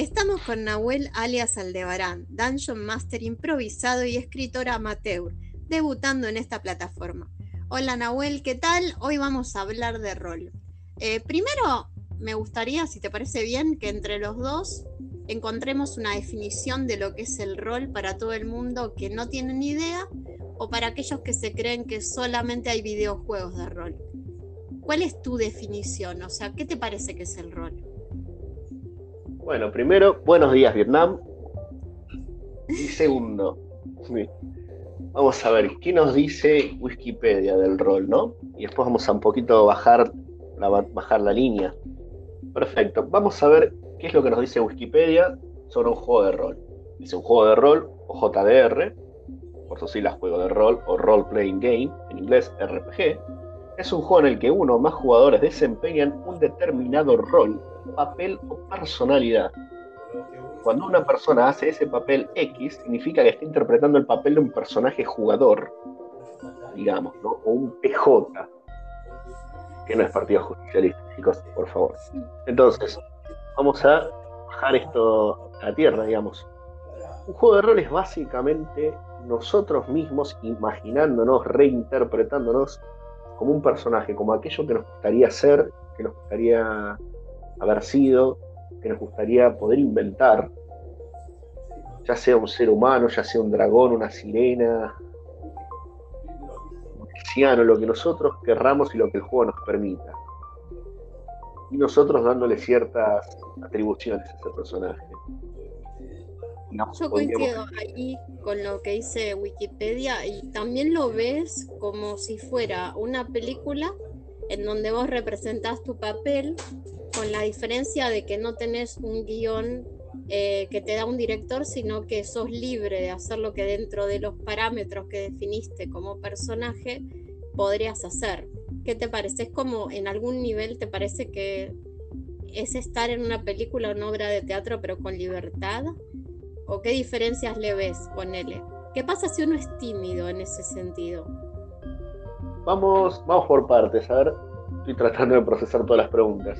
Estamos con Nahuel alias Aldebarán, Dungeon Master improvisado y escritor amateur, debutando en esta plataforma. Hola Nahuel, ¿qué tal? Hoy vamos a hablar de rol. Eh, primero, me gustaría, si te parece bien, que entre los dos encontremos una definición de lo que es el rol para todo el mundo que no tiene ni idea o para aquellos que se creen que solamente hay videojuegos de rol. ¿Cuál es tu definición? O sea, ¿qué te parece que es el rol? Bueno, primero, buenos días Vietnam. Y segundo, vamos a ver, ¿qué nos dice Wikipedia del rol, no? Y después vamos a un poquito bajar la, bajar la línea. Perfecto, vamos a ver qué es lo que nos dice Wikipedia sobre un juego de rol. Dice un juego de rol, o JDR, por sus siglas juego de rol o role playing game, en inglés RPG, es un juego en el que uno o más jugadores desempeñan un determinado rol, papel o personalidad. Cuando una persona hace ese papel X, significa que está interpretando el papel de un personaje jugador, digamos, ¿no? o un PJ, que no es partido justicialista, chicos, por favor. Entonces, vamos a bajar esto a tierra, digamos. Un juego de rol es básicamente nosotros mismos imaginándonos, reinterpretándonos como un personaje, como aquello que nos gustaría ser, que nos gustaría haber sido, que nos gustaría poder inventar, ya sea un ser humano, ya sea un dragón, una sirena, un cristiano, lo que nosotros querramos y lo que el juego nos permita. Y nosotros dándole ciertas atribuciones a ese personaje. Yo coincido ahí con lo que dice Wikipedia y también lo ves como si fuera una película en donde vos representás tu papel con la diferencia de que no tenés un guion eh, que te da un director, sino que sos libre de hacer lo que dentro de los parámetros que definiste como personaje podrías hacer. ¿Qué te parece? ¿Es como en algún nivel te parece que es estar en una película o una obra de teatro pero con libertad? ¿O qué diferencias le ves? Ponele. ¿Qué pasa si uno es tímido en ese sentido? Vamos, vamos por partes. A ver, estoy tratando de procesar todas las preguntas.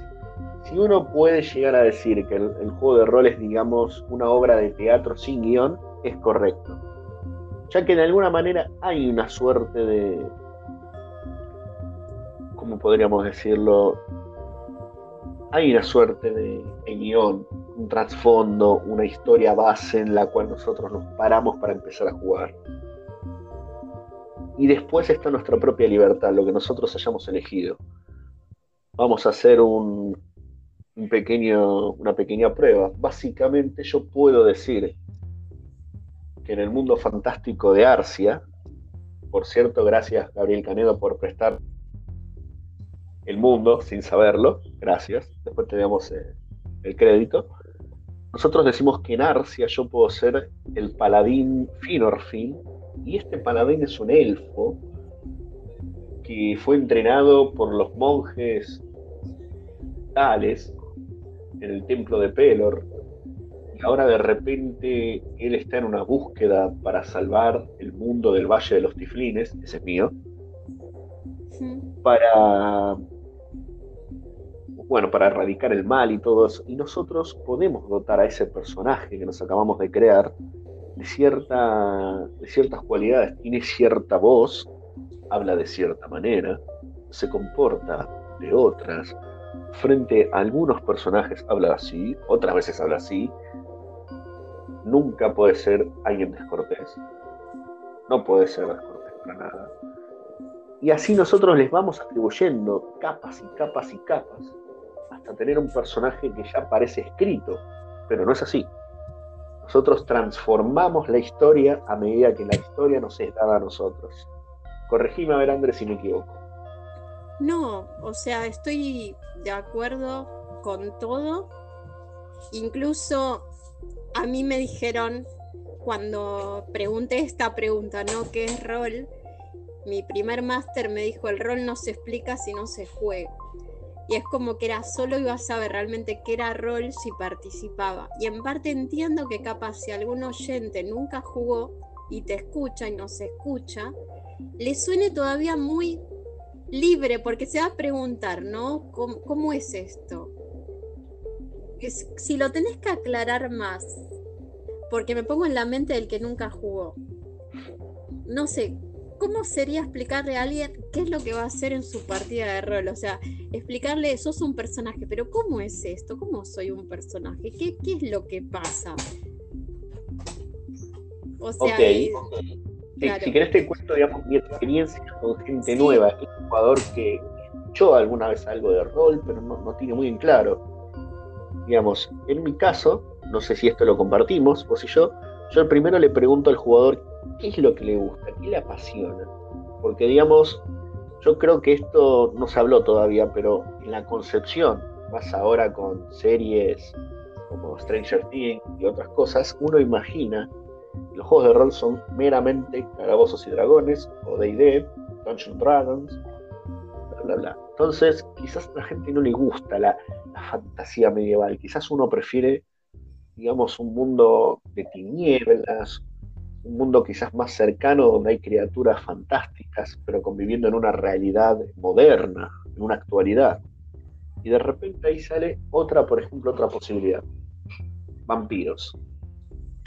Si uno puede llegar a decir que el, juego de rol es, digamos, una obra de teatro sin guion, es correcto. Ya que de alguna manera hay una suerte de, ¿cómo podríamos decirlo? Hay una suerte de, de guion, un trasfondo, una historia base en la cual nosotros nos paramos para empezar a jugar. Y después está nuestra propia libertad, lo que nosotros hayamos elegido. Vamos a hacer un, una pequeña prueba. Básicamente yo puedo decir que en el mundo fantástico de Arcia, por cierto, gracias Gabriel Canedo por prestar el mundo sin saberlo, gracias, después te damos eh, el crédito. Nosotros decimos que en Arcia yo puedo ser el paladín Finorfin, y este paladín es un elfo que fue entrenado por los monjes tales en el templo de Pelor, y ahora de repente él está en una búsqueda para salvar el mundo del Valle de los Tiflines, ese es mío, para bueno, para erradicar el mal y todo eso. Y nosotros podemos dotar a ese personaje que nos acabamos de crear de, cierta, de ciertas cualidades. Tiene cierta voz, habla de cierta manera, se comporta de otras. Frente a algunos personajes habla así, otras veces habla así. Nunca puede ser alguien descortés. No puede ser descortés para nada. Y así nosotros les vamos atribuyendo capas y capas y capas hasta tener un personaje que ya parece escrito, pero no es así. Nosotros transformamos la historia a medida que la historia nos es dada a nosotros. Corregime a ver, Andrés, si me equivoco. No, o sea, estoy de acuerdo con todo. Incluso a mí me dijeron cuando pregunté esta pregunta, ¿no? ¿Qué es rol? Mi primer máster me dijo, el rol no se explica si no se juega y es como que era solo iba a saber realmente qué era rol si participaba. Y en parte entiendo que capaz si algún oyente nunca jugó y te escucha y no se escucha, le suene todavía muy libre porque se va a preguntar, ¿no? ¿Cómo, es esto? si lo tenés que aclarar más, porque me pongo en la mente del que nunca jugó. No sé, ¿cómo sería explicarle a alguien qué es lo que va a hacer en su partida de rol? O sea, explicarle, sos un personaje, pero ¿cómo es esto? ¿Cómo soy un personaje? ¿Qué, qué es lo que pasa? O sea, si, querés te cuento, digamos, mi experiencia con gente nueva, un jugador que escuchó alguna vez algo de rol, pero no, no tiene muy en claro. Digamos, en mi caso, no sé si esto lo compartimos, vos y yo, yo primero le pregunto al jugador qué es lo que le gusta, qué le apasiona. Porque, digamos, yo creo que esto no se habló todavía, pero en la concepción, más ahora con series como Stranger Things y otras cosas, uno imagina los juegos de rol son meramente calabozos y dragones, o D&D, Dungeons Dragons, bla, bla, bla. Entonces, quizás a la gente no le gusta la fantasía medieval, quizás uno prefiere digamos, un mundo de tinieblas, un mundo quizás más cercano donde hay criaturas fantásticas, pero conviviendo en una realidad moderna, en una actualidad. Y de repente ahí sale otra, por ejemplo, otra posibilidad. Vampiros.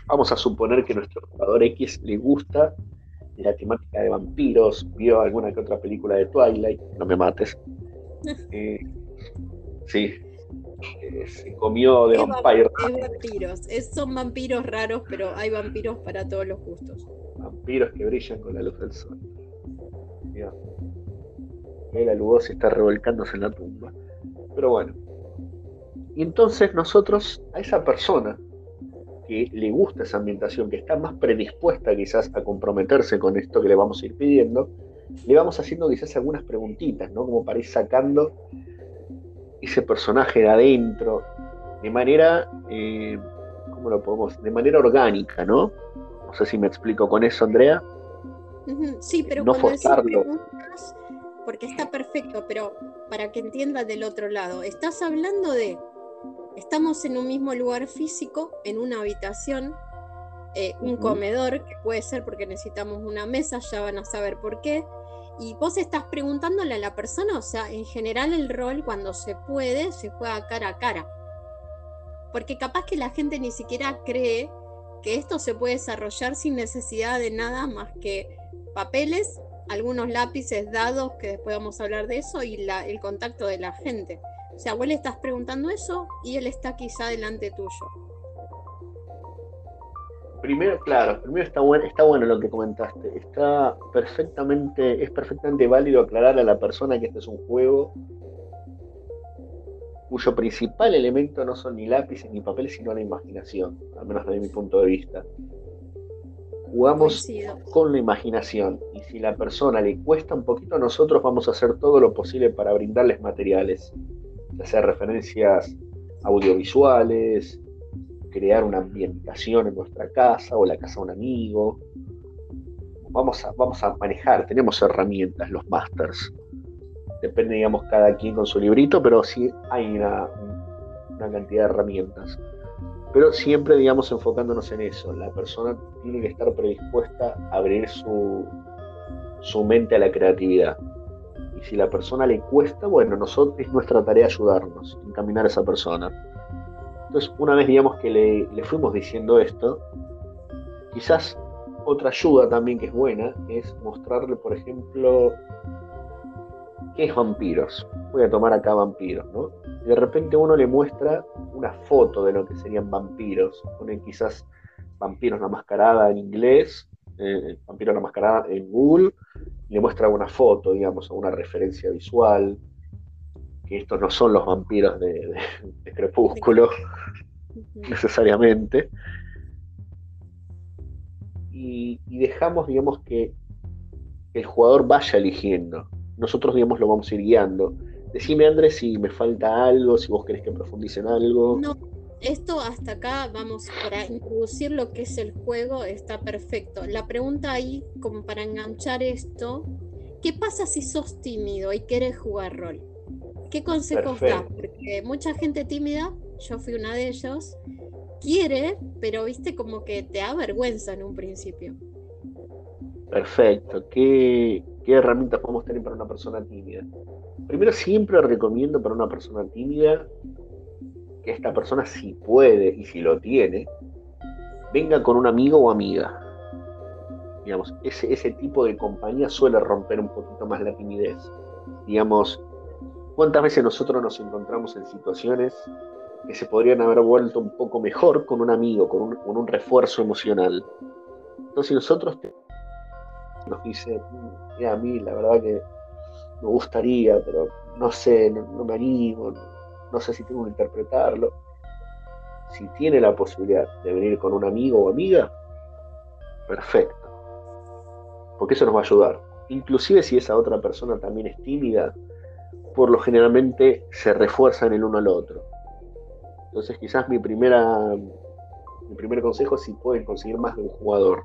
Vamos a suponer que nuestro jugador X le gusta la temática de vampiros, vio alguna que otra película de Twilight, no me mates. Eh, sí, se comió de vampiros. son vampiros raros, pero hay vampiros para todos los gustos. Vampiros que brillan con la luz del sol. Mira. La Lugosi está revolcándose en la tumba. Pero bueno. Y entonces nosotros, a esa persona que le gusta esa ambientación, que está más predispuesta quizás a comprometerse con esto que le vamos a ir pidiendo, le vamos haciendo quizás algunas preguntitas, ¿no? Como para ir sacando ese personaje de adentro, de manera, eh, ¿cómo lo podemos? De manera orgánica, ¿no? No sé si me explico con eso, Andrea. Sí, pero no forzarlo. porque está perfecto, pero para que entiendas del otro lado, estás hablando de, estamos en un mismo lugar físico, en una habitación, eh, un comedor, que puede ser porque necesitamos una mesa, ya van a saber por qué, y vos estás preguntándole a la persona, o sea, en general el rol cuando se puede se juega cara a cara. Porque capaz que la gente ni siquiera cree que esto se puede desarrollar sin necesidad de nada más que papeles, algunos lápices, dados, que después vamos a hablar de eso, y la, el contacto de la gente. O sea, vos le estás preguntando eso y él está quizá delante tuyo primero, claro, primero está bueno, está bueno lo que comentaste. Está perfectamente, es perfectamente válido aclarar a la persona que este es un juego cuyo principal elemento no son ni lápices ni papeles, sino la imaginación, al menos desde mi punto de vista. Jugamos con la imaginación y si la persona le cuesta un poquito, nosotros vamos a hacer todo lo posible para brindarles materiales, sea referencias audiovisuales, crear una ambientación en nuestra casa o la casa de un amigo. Vamos a, vamos a manejar, tenemos herramientas, los masters. Depende, digamos, cada quien con su librito, pero sí hay una, cantidad de herramientas. Pero siempre, digamos, enfocándonos en eso. La persona tiene que estar predispuesta a abrir su, su mente a la creatividad. Si la persona le cuesta, bueno, nosotros es nuestra tarea ayudarnos, encaminar a esa persona. Entonces, una vez digamos que le, fuimos diciendo esto, quizás otra ayuda también que es buena es mostrarle, por ejemplo, qué es vampiros. Voy a tomar acá vampiros, ¿no? Y de repente uno le muestra una foto de lo que serían vampiros. Pone quizás vampiros la mascarada en inglés, eh, vampiros la mascarada en Google, le muestra una foto, digamos, una referencia visual, que estos no son los vampiros de, Crepúsculo, necesariamente. Y, dejamos, digamos, que el jugador vaya eligiendo. Nosotros, digamos, lo vamos a ir guiando. Decime, Andrés, si me falta algo, si vos querés que profundice en algo. No, esto hasta acá, vamos, para introducir lo que es el juego, está perfecto. La pregunta ahí, como para enganchar esto, ¿qué pasa si sos tímido y querés jugar rol? ¿Qué consejos da? Porque mucha gente tímida, yo fui una de ellos, quiere, pero viste como que te da vergüenza en un principio. Perfecto. ¿Qué, herramientas podemos tener para una persona tímida? Primero, siempre recomiendo para una persona tímida que esta persona si puede y si lo tiene, venga con un amigo o amiga. Digamos, ese, ese tipo de compañía suele romper un poquito más la timidez. Digamos, ¿cuántas veces nosotros nos encontramos en situaciones que se podrían haber vuelto un poco mejor con un amigo, con un, con un refuerzo emocional? Entonces nosotros nos dice, a mí la verdad que me gustaría, pero no sé, no, me animo, no, sé si tengo que interpretarlo. Si tiene la posibilidad de venir con un amigo o amiga, perfecto. Porque eso nos va a ayudar. Inclusive si esa otra persona también es tímida, por lo generalmente se refuerzan el uno al otro. Entonces quizás mi primera mi primer consejo es si pueden conseguir más de un jugador.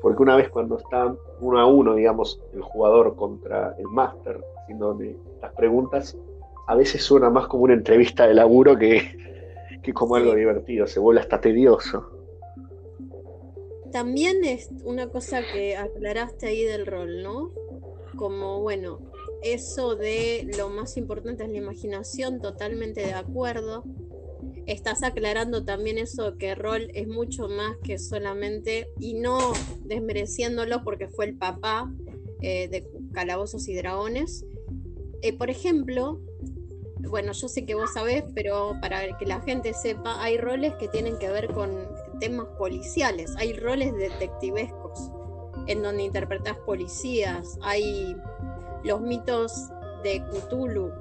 Porque una vez cuando está uno a uno, digamos, el jugador contra el máster, haciendo las preguntas, a veces suena más como una entrevista de laburo que, que como algo divertido, se vuelve hasta tedioso. También es una cosa que aclaraste ahí del rol, ¿no? Como, bueno, eso de lo más importante es la imaginación, totalmente de acuerdo estás aclarando también eso que Rol es mucho más que solamente, y no desmereciéndolo porque fue el papá eh, de Calabozos y Dragones. Eh, por ejemplo, bueno, yo sé que vos sabés, pero para que la gente sepa, hay roles que tienen que ver con temas policiales, hay roles detectivescos en donde interpretás policías, hay los mitos de Cthulhu.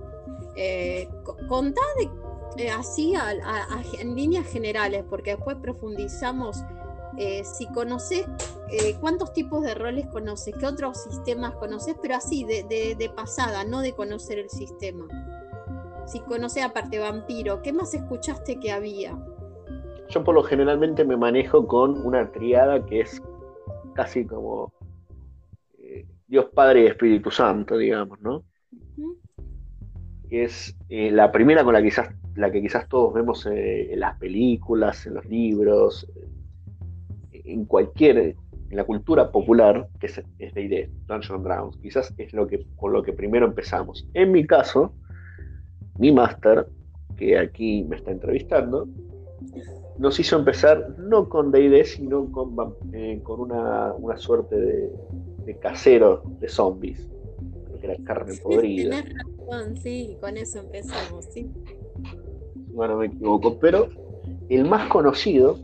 Eh, contá de eh, así en líneas generales, porque después profundizamos. Eh, si conoces, eh, cuántos tipos de roles conoces, qué otros sistemas conoces, pero así, de, pasada, no de conocer el sistema. Conoces aparte vampiro, ¿qué más escuchaste que había? Yo por lo generalmente me manejo con una triada que es casi como Dios Padre y Espíritu Santo, digamos, ¿no? Que es la primera con la que quizás la que quizás todos vemos eh, en las películas, en los libros, en cualquier, en la cultura popular, que es, es de Dungeons Dragons. Quizás es lo que, con lo que primero empezamos. En mi caso, mi máster, que aquí me está entrevistando, nos hizo empezar no con D&D, sino con, eh, con una, suerte de, de, casero de zombies, que era carne podrida. sí, con eso empezamos, sí bueno, me equivoco, pero el más conocido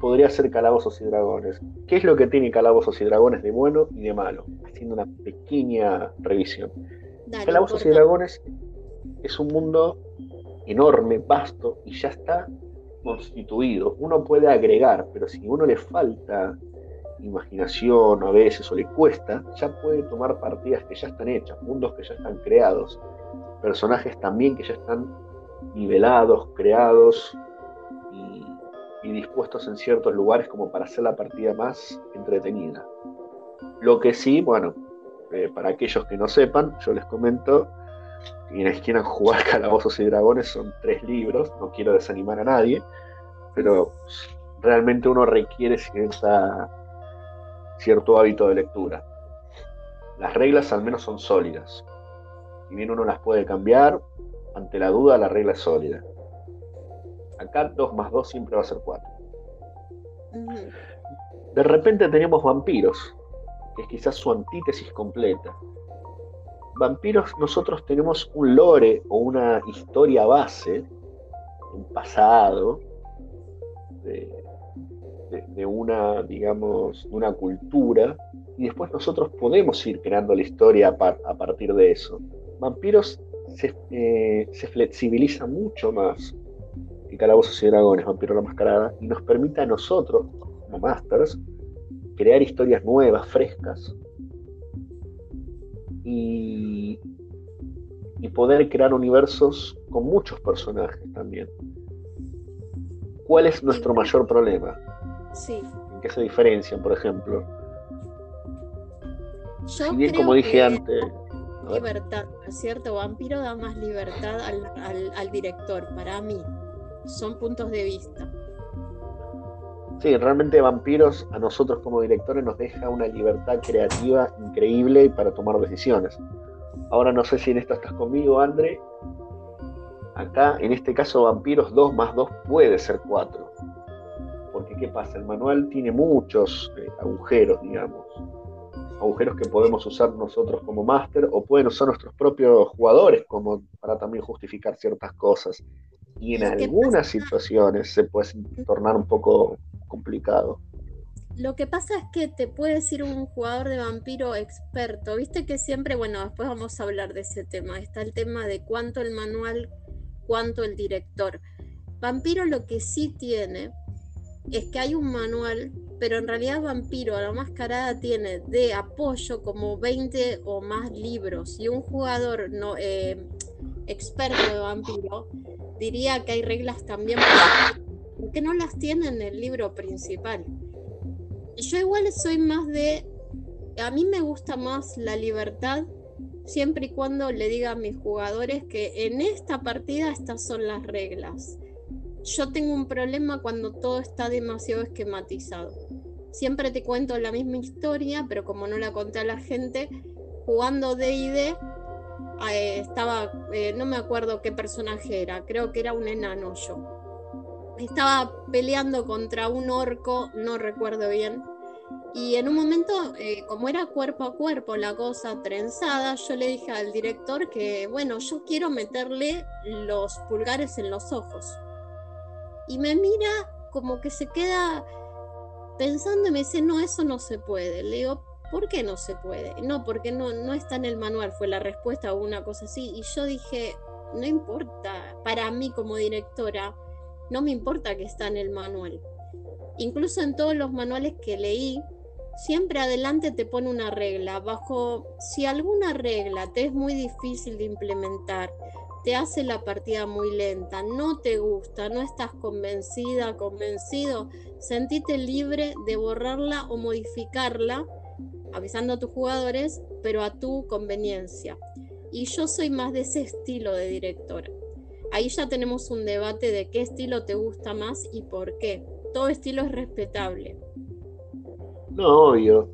podría ser Calabozos y Dragones. ¿Qué es lo que tiene Calabozos y Dragones de bueno y de malo? Haciendo una pequeña revisión. Calabozos y Dragones es un mundo enorme, vasto y ya está constituido. Uno puede agregar, pero si uno le falta imaginación a veces o le cuesta, ya puede tomar partidas que ya están hechas, mundos que ya están creados, personajes también que ya están nivelados, creados y, dispuestos en ciertos lugares como para hacer la partida más entretenida. Lo que sí, bueno, eh, para aquellos que no sepan, yo les comento, quienes quieran jugar Calabozos y Dragones son tres libros, no quiero desanimar a nadie, pero realmente uno requiere cierta, cierto hábito de lectura. Las reglas al menos son sólidas. Si bien uno las puede cambiar, ante la duda, la regla es sólida. Acá 2 más 2 siempre va a ser 4. De repente tenemos vampiros, que es quizás su antítesis completa. Vampiros, nosotros tenemos un lore o una historia base, un pasado, de, una, digamos, una cultura, y después nosotros podemos ir creando la historia a partir de eso. Vampiros eh, se, flexibiliza mucho más que Calabozos y Dragones, Vampiro la Mascarada, y nos permite a nosotros, como Masters, crear historias nuevas, frescas, y, y poder crear universos con muchos personajes también. ¿Cuál es nuestro mayor problema? Sí. ¿En qué se diferencian, por ejemplo? si bien, como dije antes, libertad, cierto? Vampiro da más libertad al, director, para mí. Son puntos de vista. Sí, realmente Vampiros a nosotros como directores nos deja una libertad creativa increíble para tomar decisiones. Ahora no sé si en esto estás conmigo, André. Acá, en este caso, vampiros 2 más 2 puede ser 4. Porque, ¿qué pasa? El manual tiene muchos eh, agujeros, digamos. Agujeros que podemos usar nosotros como máster o pueden usar nuestros propios jugadores como para también justificar ciertas cosas. Y en algunas situaciones se puede tornar un poco complicado. Lo que pasa es que te puede decir un jugador de vampiro experto. Viste que siempre, bueno, después vamos a hablar de ese tema. Está el tema de cuánto el manual, cuánto el director. Vampiro lo que sí tiene es que hay un manual, pero en realidad Vampiro a la mascarada tiene de apoyo como 20 o más libros y un jugador no eh, experto de Vampiro diría que hay reglas también porque no las tiene en el libro principal yo igual soy más de, a mí me gusta más la libertad siempre y cuando le diga a mis jugadores que en esta partida estas son las reglas. Yo tengo un problema cuando todo está demasiado esquematizado. Siempre te cuento la misma historia, pero como no la conté a la gente, jugando D&D eh, estaba, eh, no me acuerdo qué personaje era, creo que era un enano yo estaba peleando contra un orco, no recuerdo bien. Y en un momento, eh, como era cuerpo a cuerpo la cosa trenzada, yo le dije al director que, bueno, yo quiero meterle los pulgares en los ojos. Y me mira como que se queda pensando y me dice, no, eso no se puede. Le digo, ¿por qué no se puede? No, porque no, no está en el manual, fue la respuesta o una cosa así. Y yo dije, no importa, para mí como directora, no me importa que está en el manual. Incluso en todos los manuales que leí, siempre adelante te pone una regla. Bajo, si alguna regla te es muy difícil de implementar, te hace la partida muy lenta, no te gusta, no estás convencida, convencido, sentite libre de borrarla o modificarla, avisando a tus jugadores, pero a tu conveniencia. Y yo soy más de ese estilo de directora ahí ya tenemos un debate de qué estilo te gusta más y por qué. Todo estilo es respetable. No, obvio.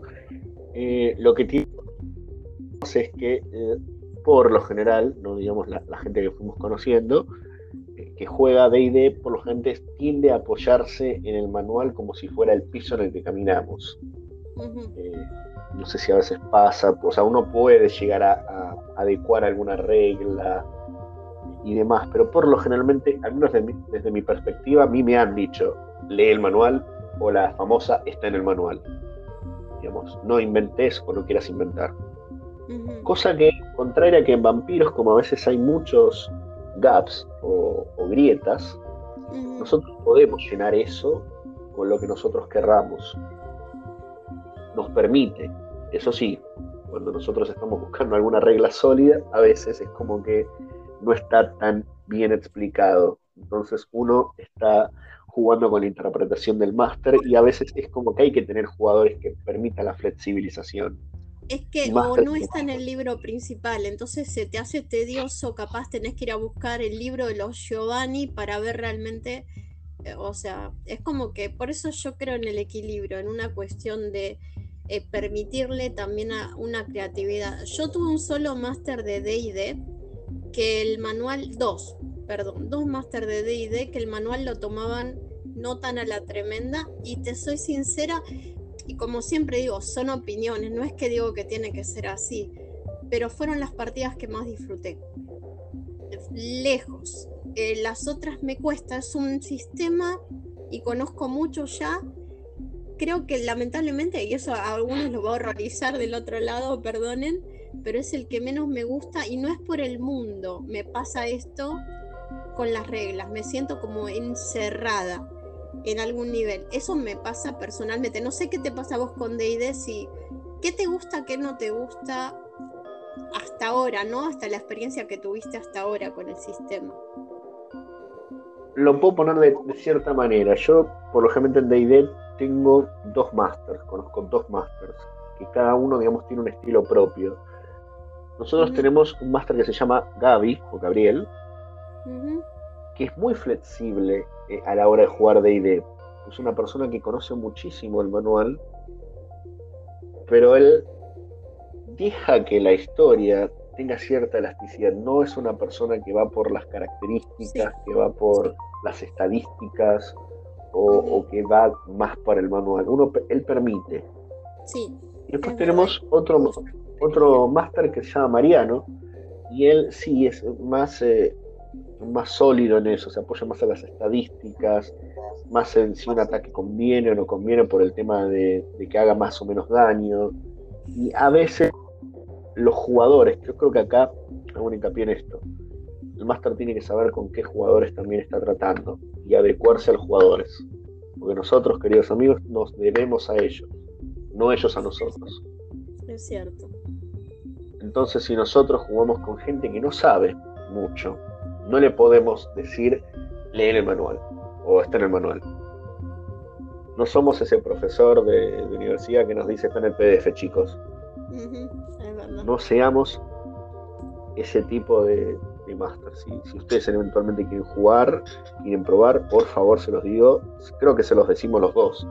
Eh, lo que tiene es que eh, por lo general, no digamos la, gente que fuimos conociendo, eh, que juega D&D, por lo general tiende a apoyarse en el manual como si fuera el piso en el que caminamos. no sé si a veces pasa, o sea, uno puede llegar a adecuar alguna regla, y demás, pero por lo generalmente, al menos desde mi perspectiva, a mí me han dicho, lee el manual o la famosa está en el manual. Digamos, no inventes o no quieras inventar. Cosa que, contraria a que en vampiros, como a veces hay muchos gaps o, grietas, nosotros podemos llenar eso con lo que nosotros querramos. Nos permite, eso sí, cuando nosotros estamos buscando alguna regla sólida, a veces es como que no está tan bien explicado. Entonces uno está jugando con la interpretación del máster y a veces es como que hay que tener jugadores que permitan la flexibilización. Es que o no está en el libro principal, entonces se te hace tedioso, capaz tenés que ir a buscar el libro de los Giovanni para ver realmente, eh, o sea, es como que por eso yo creo en el equilibrio, en una cuestión de eh, permitirle también a una creatividad. Yo tuve un solo máster de D&D que el manual, dos, perdón, dos máster de DD, que el manual lo tomaban no tan a la tremenda y te soy sincera, y como siempre digo, son opiniones, no es que digo que tiene que ser así, pero fueron las partidas que más disfruté. Lejos. Eh, las otras me cuesta, es un sistema y conozco mucho ya. Creo que lamentablemente, y eso a algunos lo voy a horrorizar del otro lado, perdonen, pero es el que menos me gusta y no es por el mundo. Me pasa esto con las reglas, me siento como encerrada en algún nivel. Eso me pasa personalmente. No sé qué te pasa a vos con D&D, si qué te gusta, qué no te gusta hasta ahora, ¿no? Hasta la experiencia que tuviste hasta ahora con el sistema. Lo puedo poner de, cierta manera. Yo, por lo general en D&D tengo dos masters, conozco dos masters, que cada uno, digamos, tiene un estilo propio nosotros tenemos un máster que se llama Gaby o Gabriel, que es muy flexible eh, a la hora de jugar DD. Es una persona que conoce muchísimo el manual, pero él deja que la historia tenga cierta elasticidad. No es una persona que va por las características, que va por las estadísticas o, que va más por el manual. Uno, él permite. Sí. Y después tenemos otro, otro máster que se llama Mariano, y él sí es más, eh, más sólido en eso, se apoya más a las estadísticas, más en si un ataque conviene o no conviene por el tema de, que haga más o menos daño. Y a veces los jugadores, yo creo que acá hago un hincapié en esto. El máster tiene que saber con qué jugadores también está tratando y adecuarse a los jugadores. Porque nosotros, queridos amigos, nos debemos a ellos, no ellos a nosotros. Es cierto. Entonces, si nosotros jugamos con gente que no sabe mucho, no le podemos decir lee el manual o está en el manual. No somos ese profesor de, universidad que nos dice está en el PDF, chicos. No seamos ese tipo de, de máster. Si, si, ustedes eventualmente quieren jugar, quieren probar, por favor se los digo. Creo que se los decimos los dos.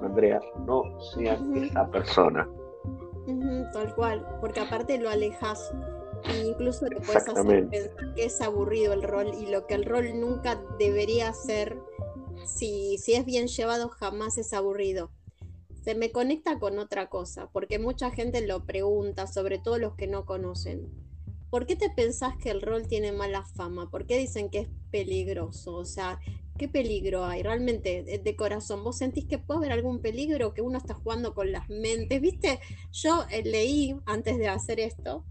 Andrea, no sean esa persona. Tal cual, porque aparte lo alejas e incluso lo puedes hacer pensar que es aburrido el rol y lo que el rol nunca debería ser, si, si es bien llevado, jamás es aburrido se me conecta con otra cosa, porque mucha gente lo pregunta, sobre todo los que no conocen. ¿Por qué te pensás que el rol tiene mala fama? ¿Por qué dicen que es peligroso? O sea, ¿qué peligro hay? Realmente, de, corazón, ¿vos sentís que puede haber algún peligro que uno está jugando con las mentes? ¿Viste? Yo eh, leí, antes de hacer esto,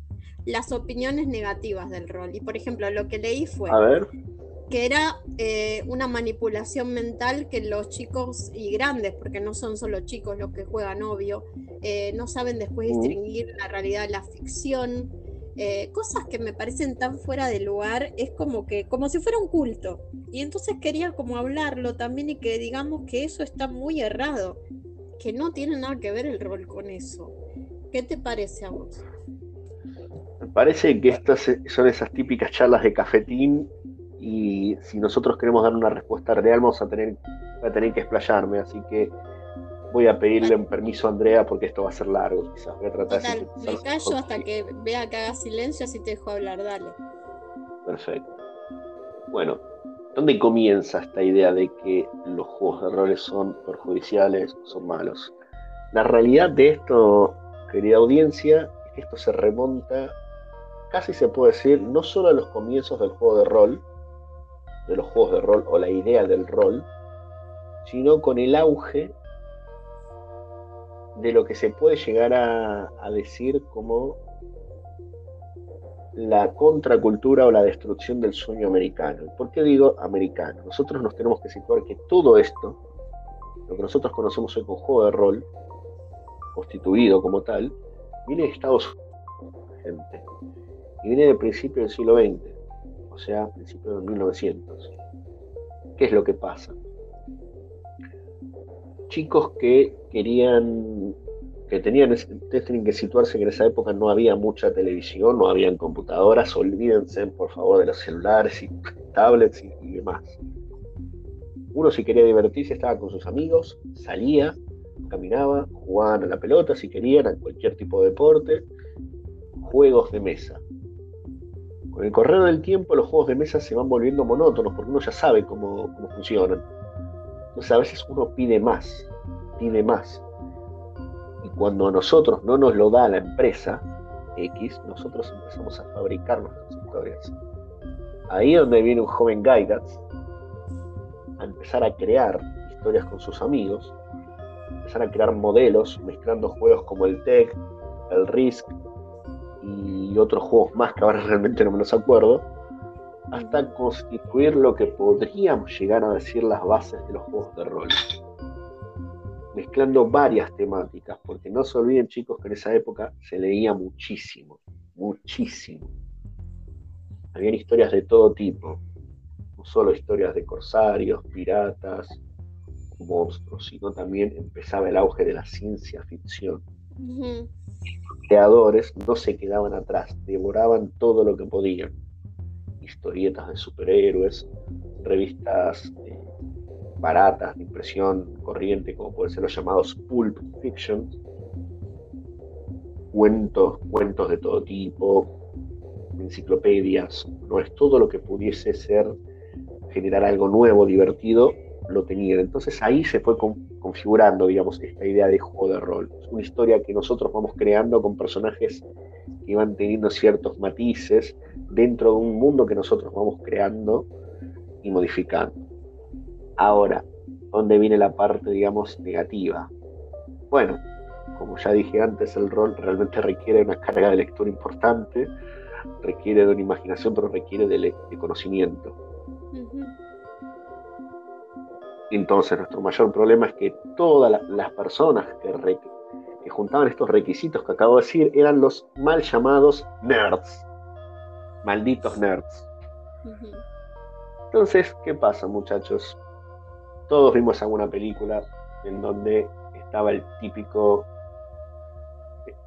las opiniones negativas del rol. Y, por ejemplo, lo que leí fue... A ver que era eh, una manipulación mental que los chicos y grandes, porque no son solo chicos los que juegan, obvio, eh, no saben después distinguir la realidad de la ficción. Eh, cosas que me parecen tan fuera de lugar, es como que, como si fuera un culto. Y entonces quería como hablarlo también y que digamos que eso está muy errado, que no tiene nada que ver el rol con eso. ¿Qué te parece a vos? Me parece que estas son esas típicas charlas de cafetín y si nosotros queremos dar una respuesta real vamos a tener, a tener que explayarme, así que voy a pedirle un permiso a Andrea porque esto va a ser largo, quizás voy a tratar de me callo hasta que vea que haga silencio así te dejo hablar, dale. Perfecto. Bueno, ¿dónde comienza esta idea de que los juegos de roles son perjudiciales, son malos? La realidad de esto, querida audiencia, es que esto se remonta, casi se puede decir, no solo a los comienzos del juego de rol, de los juegos de rol o la idea del rol, sino con el auge de lo que se puede llegar a, decir como la contracultura o la destrucción del sueño americano. ¿Por qué digo americano? Nosotros nos tenemos que situar que todo esto, lo que nosotros conocemos hoy como juego de rol, constituido como tal, viene de Estados Unidos, gente, y viene del principio del siglo XX o sea, a principios de 1900. ¿Qué es lo que pasa? Chicos que querían, que tenían, ustedes tienen que situarse que en esa época no había mucha televisión, no habían computadoras, olvídense por favor de los celulares y tablets y, demás. Uno si quería divertirse estaba con sus amigos, salía, caminaba, jugaban a la pelota si querían, a cualquier tipo de deporte, juegos de mesa. Con el correr del tiempo los juegos de mesa se van volviendo monótonos porque uno ya sabe cómo, funcionan. Entonces a veces uno pide más, pide más. Y cuando a nosotros no nos lo da la empresa X, nosotros empezamos a fabricar nuestras historias. Ahí es donde viene un joven Gygax a empezar a crear historias con sus amigos, empezar a crear modelos mezclando juegos como el Tech, el Risk, y otros juegos más que ahora realmente no me los acuerdo, hasta constituir lo que podríamos llegar a decir las bases de los juegos de rol. Mezclando varias temáticas, porque no se olviden chicos que en esa época se leía muchísimo, muchísimo. Habían historias de todo tipo, no solo historias de corsarios, piratas, monstruos, sino también empezaba el auge de la ciencia ficción creadores no se quedaban atrás, devoraban todo lo que podían. Historietas de superhéroes, revistas eh, baratas de impresión corriente, como pueden ser los llamados pulp fiction, cuentos, cuentos de todo tipo, enciclopedias, no es todo lo que pudiese ser generar algo nuevo, divertido, lo tenían. Entonces ahí se fue configurando, digamos, esta idea de juego de rol. Es una historia que nosotros vamos creando con personajes que van teniendo ciertos matices dentro de un mundo que nosotros vamos creando y modificando. Ahora, ¿dónde viene la parte, digamos, negativa? Bueno, como ya dije antes, el rol realmente requiere una carga de lectura importante, requiere de una imaginación, pero requiere de, conocimiento. Entonces, nuestro mayor problema es que todas las personas que, que juntaban estos requisitos que acabo de decir eran los mal llamados nerds. Malditos nerds. Entonces, ¿qué pasa, muchachos? Todos vimos alguna película en donde estaba el típico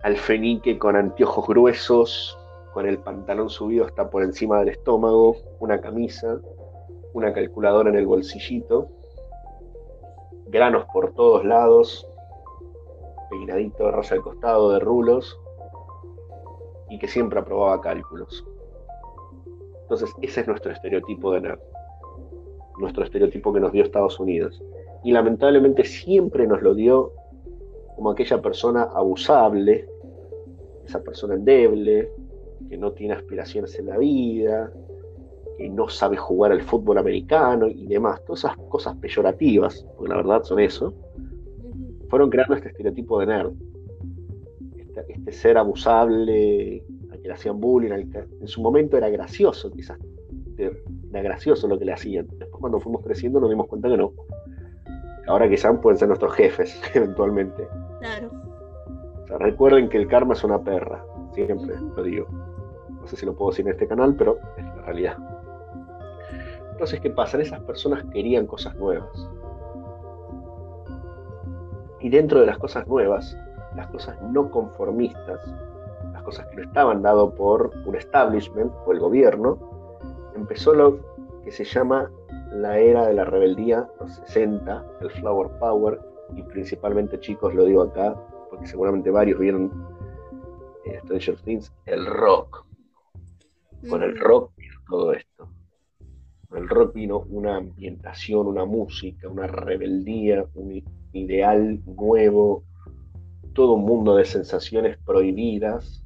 alfenique con anteojos gruesos, con el pantalón subido hasta por encima del estómago, una camisa, una calculadora en el bolsillito, granos por todos lados, peinadito de raya al costado de rulos, y que siempre aprobaba cálculos. Entonces, ese es nuestro estereotipo de nerd, nuestro estereotipo que nos dio Estados Unidos. Y lamentablemente siempre nos lo dio como aquella persona abusable, esa persona endeble, que no tiene aspiraciones en la vida, que no sabe jugar al fútbol americano y demás, todas esas cosas peyorativas, porque la verdad son eso, fueron creando este estereotipo de nerd. Este, este ser abusable, al que le hacían bullying, en su momento era gracioso, quizás era gracioso lo que le hacían. Después cuando fuimos creciendo nos dimos cuenta que no. Ahora quizás pueden ser nuestros jefes, eventualmente. Claro. recuerden que el karma es una perra, siempre lo digo. No sé si lo puedo decir en este canal, pero es la realidad. Entonces, ¿qué pasa? Esas personas querían cosas nuevas. Y dentro de las cosas nuevas, las cosas no conformistas, las cosas que no estaban dadas por un establishment o el gobierno, empezó lo que se llama la era de la rebeldía, los 60, el Flower Power, y principalmente chicos, lo digo acá, porque seguramente varios vieron eh, Stranger Things, el rock. Con el rock todo esto. Con el rock vino una ambientación, una música, una rebeldía, un ideal nuevo, todo un mundo de sensaciones prohibidas.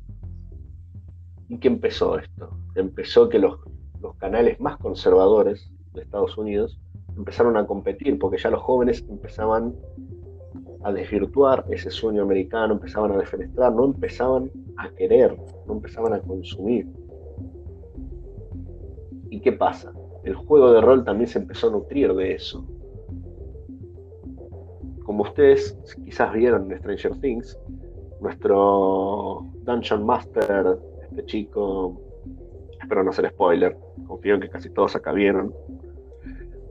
¿Y qué empezó esto? Empezó que los, los canales más conservadores de Estados Unidos empezaron a competir porque ya los jóvenes empezaban a desvirtuar ese sueño americano, empezaban a defenestrar, no empezaban a querer, no empezaban a consumir. ¿Y qué pasa? El juego de rol también se empezó a nutrir de eso. Como ustedes quizás vieron en Stranger Things, nuestro Dungeon Master, este chico, espero no ser spoiler, confío en que casi todos acá vieron,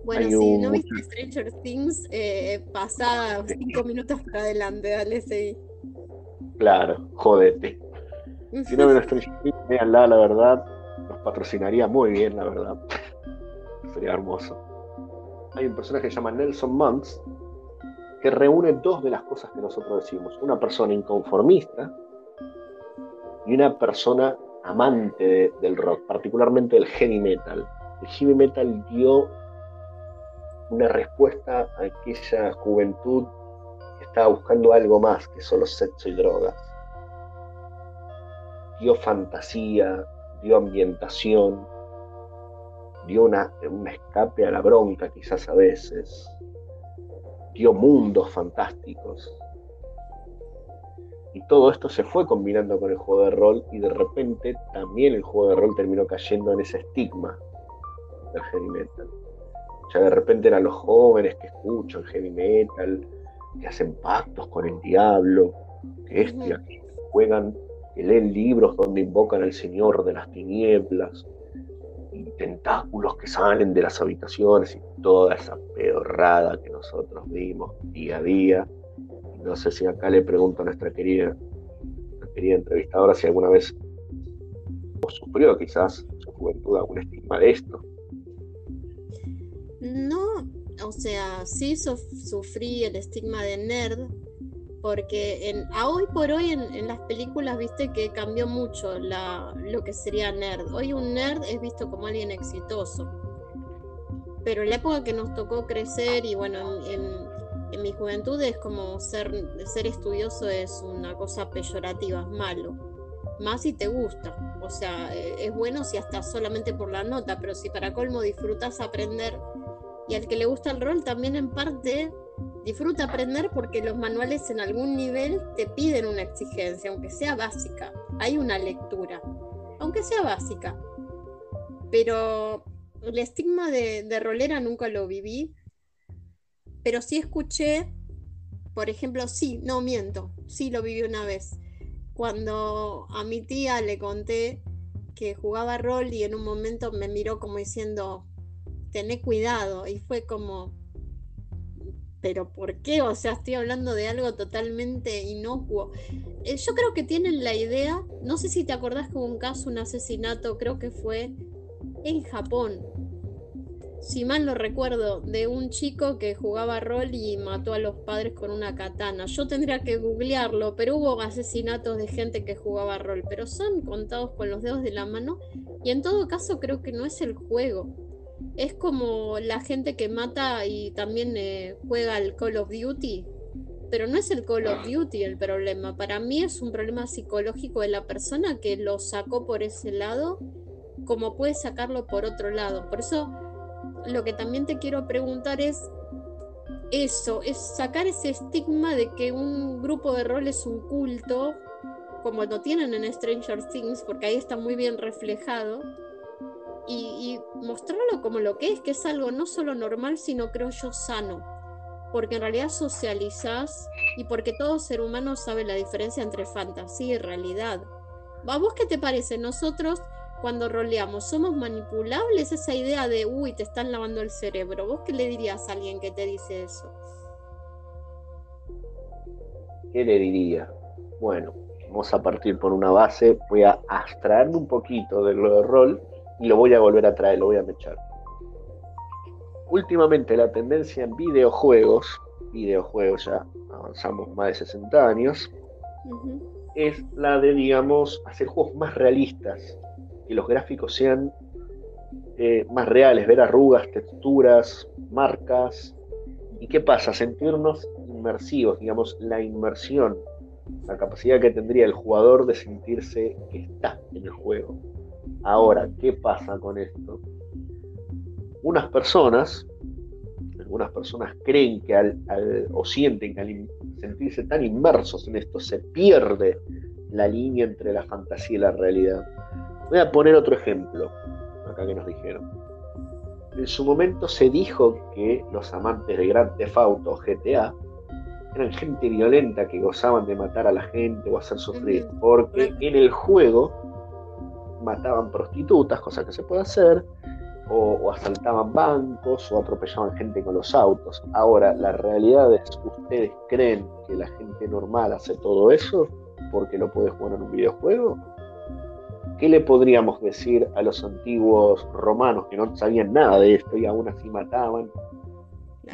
bueno, si no viste Stranger Things, eh, pasa cinco minutos para adelante, dale, sí. Claro, jodete. Si no ven Stranger Things, véanla, la verdad. Nos patrocinaría muy bien, la verdad. Sería hermoso. Hay un personaje que se llama Nelson Muntz que reúne dos de las cosas que nosotros decimos. Una persona inconformista y una persona amante del rock, particularmente del heavy metal. El heavy metal dio una respuesta a aquella juventud que estaba buscando algo más que solo sexo y drogas. Dio fantasía, dio ambientación, dio una, un escape a la bronca quizás a veces, dio mundos fantásticos. Y todo esto se fue combinando con el juego de rol y de repente también el juego de rol terminó cayendo en ese estigma del heavy metal. Ya de repente eran los jóvenes que escuchan heavy metal, que hacen pactos con el diablo, que, este, juegan, que leen libros donde invocan al Señor de las tinieblas, tentáculos que salen de las habitaciones y toda esa pedorrada que nosotros vimos día a día. No sé si acá le pregunto a nuestra querida, nuestra querida entrevistadora si alguna vez sufrió quizás su juventud algún estigma de esto. No, o sea, sí sufrí el estigma de nerd, porque en, a hoy por hoy en, las películas viste que cambió mucho lo que sería nerd. Hoy un nerd es visto como alguien exitoso. Pero en la época que nos tocó crecer y bueno, en, mi juventud es como ser, estudioso es una cosa peyorativa, es malo. Más si te gusta. O sea, e, es bueno si hasta solamente por la nota, pero si para colmo disfrutas aprender y al que le gusta el rol también en parte Disfruta aprender porque los manuales en algún nivel te piden una exigencia, aunque sea básica. Hay una lectura, aunque sea básica. Pero el estigma de, rolera nunca lo viví. Pero sí escuché, por ejemplo, sí, no miento, sí lo viví una vez. Cuando a mi tía le conté que jugaba rol y en un momento me miró como diciendo, tené cuidado. Y fue como, pero ¿por qué? O sea, estoy hablando de algo totalmente inocuo. Eh, yo creo que tienen la idea, no sé si te acordás que hubo un caso, un asesinato, creo que fue en Japón. Si mal no recuerdo, de un chico que jugaba rol y mató a los padres con una katana. Yo tendría que googlearlo, pero hubo asesinatos de gente que jugaba rol, pero son contados con los dedos de la mano y en todo caso creo que no es el juego es como la gente que mata y también eh, juega al Call of Duty, pero no es el Call of Duty el problema, para mí es un problema psicológico de la persona que lo sacó por ese lado, como puede sacarlo por otro lado. Por eso lo que también te quiero preguntar es eso, es sacar ese estigma de que un grupo de rol es un culto, como lo tienen en Stranger Things, porque ahí está muy bien reflejado y, mostrarlo como lo que es, que es algo no solo normal, sino creo yo sano, porque en realidad socializás y porque todo ser humano sabe la diferencia entre fantasía y realidad. ¿A vos qué te parece? Nosotros cuando roleamos, ¿somos manipulables? Esa idea de, uy, te están lavando el cerebro. ¿Vos qué le dirías a alguien que te dice eso? ¿Qué le diría? Bueno, vamos a partir por una base, voy a abstraerme un poquito de lo de rol y lo voy a volver a traer, lo voy a mechar. Últimamente la tendencia en videojuegos, videojuegos ya avanzamos más de 60 años, es la de, digamos, hacer juegos más realistas, que los gráficos sean eh, más reales, ver arrugas, texturas, marcas. ¿Y qué pasa? Sentirnos inmersivos, digamos, la inmersión, la capacidad que tendría el jugador de sentirse que está en el juego. Ahora, ¿qué pasa con esto? Unas personas, algunas personas creen que al, o sienten que al sentirse tan inmersos en esto se pierde la línea entre la fantasía y la realidad. Voy a poner otro ejemplo, acá que nos dijeron. En su momento se dijo que los amantes de Grand Theft Auto GTA eran gente violenta que gozaban de matar a la gente o hacer sufrir, porque en el juego mataban prostitutas, cosa que se puede hacer, o, asaltaban bancos o atropellaban gente con los autos. Ahora, la realidad es, ¿ustedes creen que la gente normal hace todo eso porque lo puede jugar en un videojuego? ¿Qué le podríamos decir a los antiguos romanos que no sabían nada de esto y aún así mataban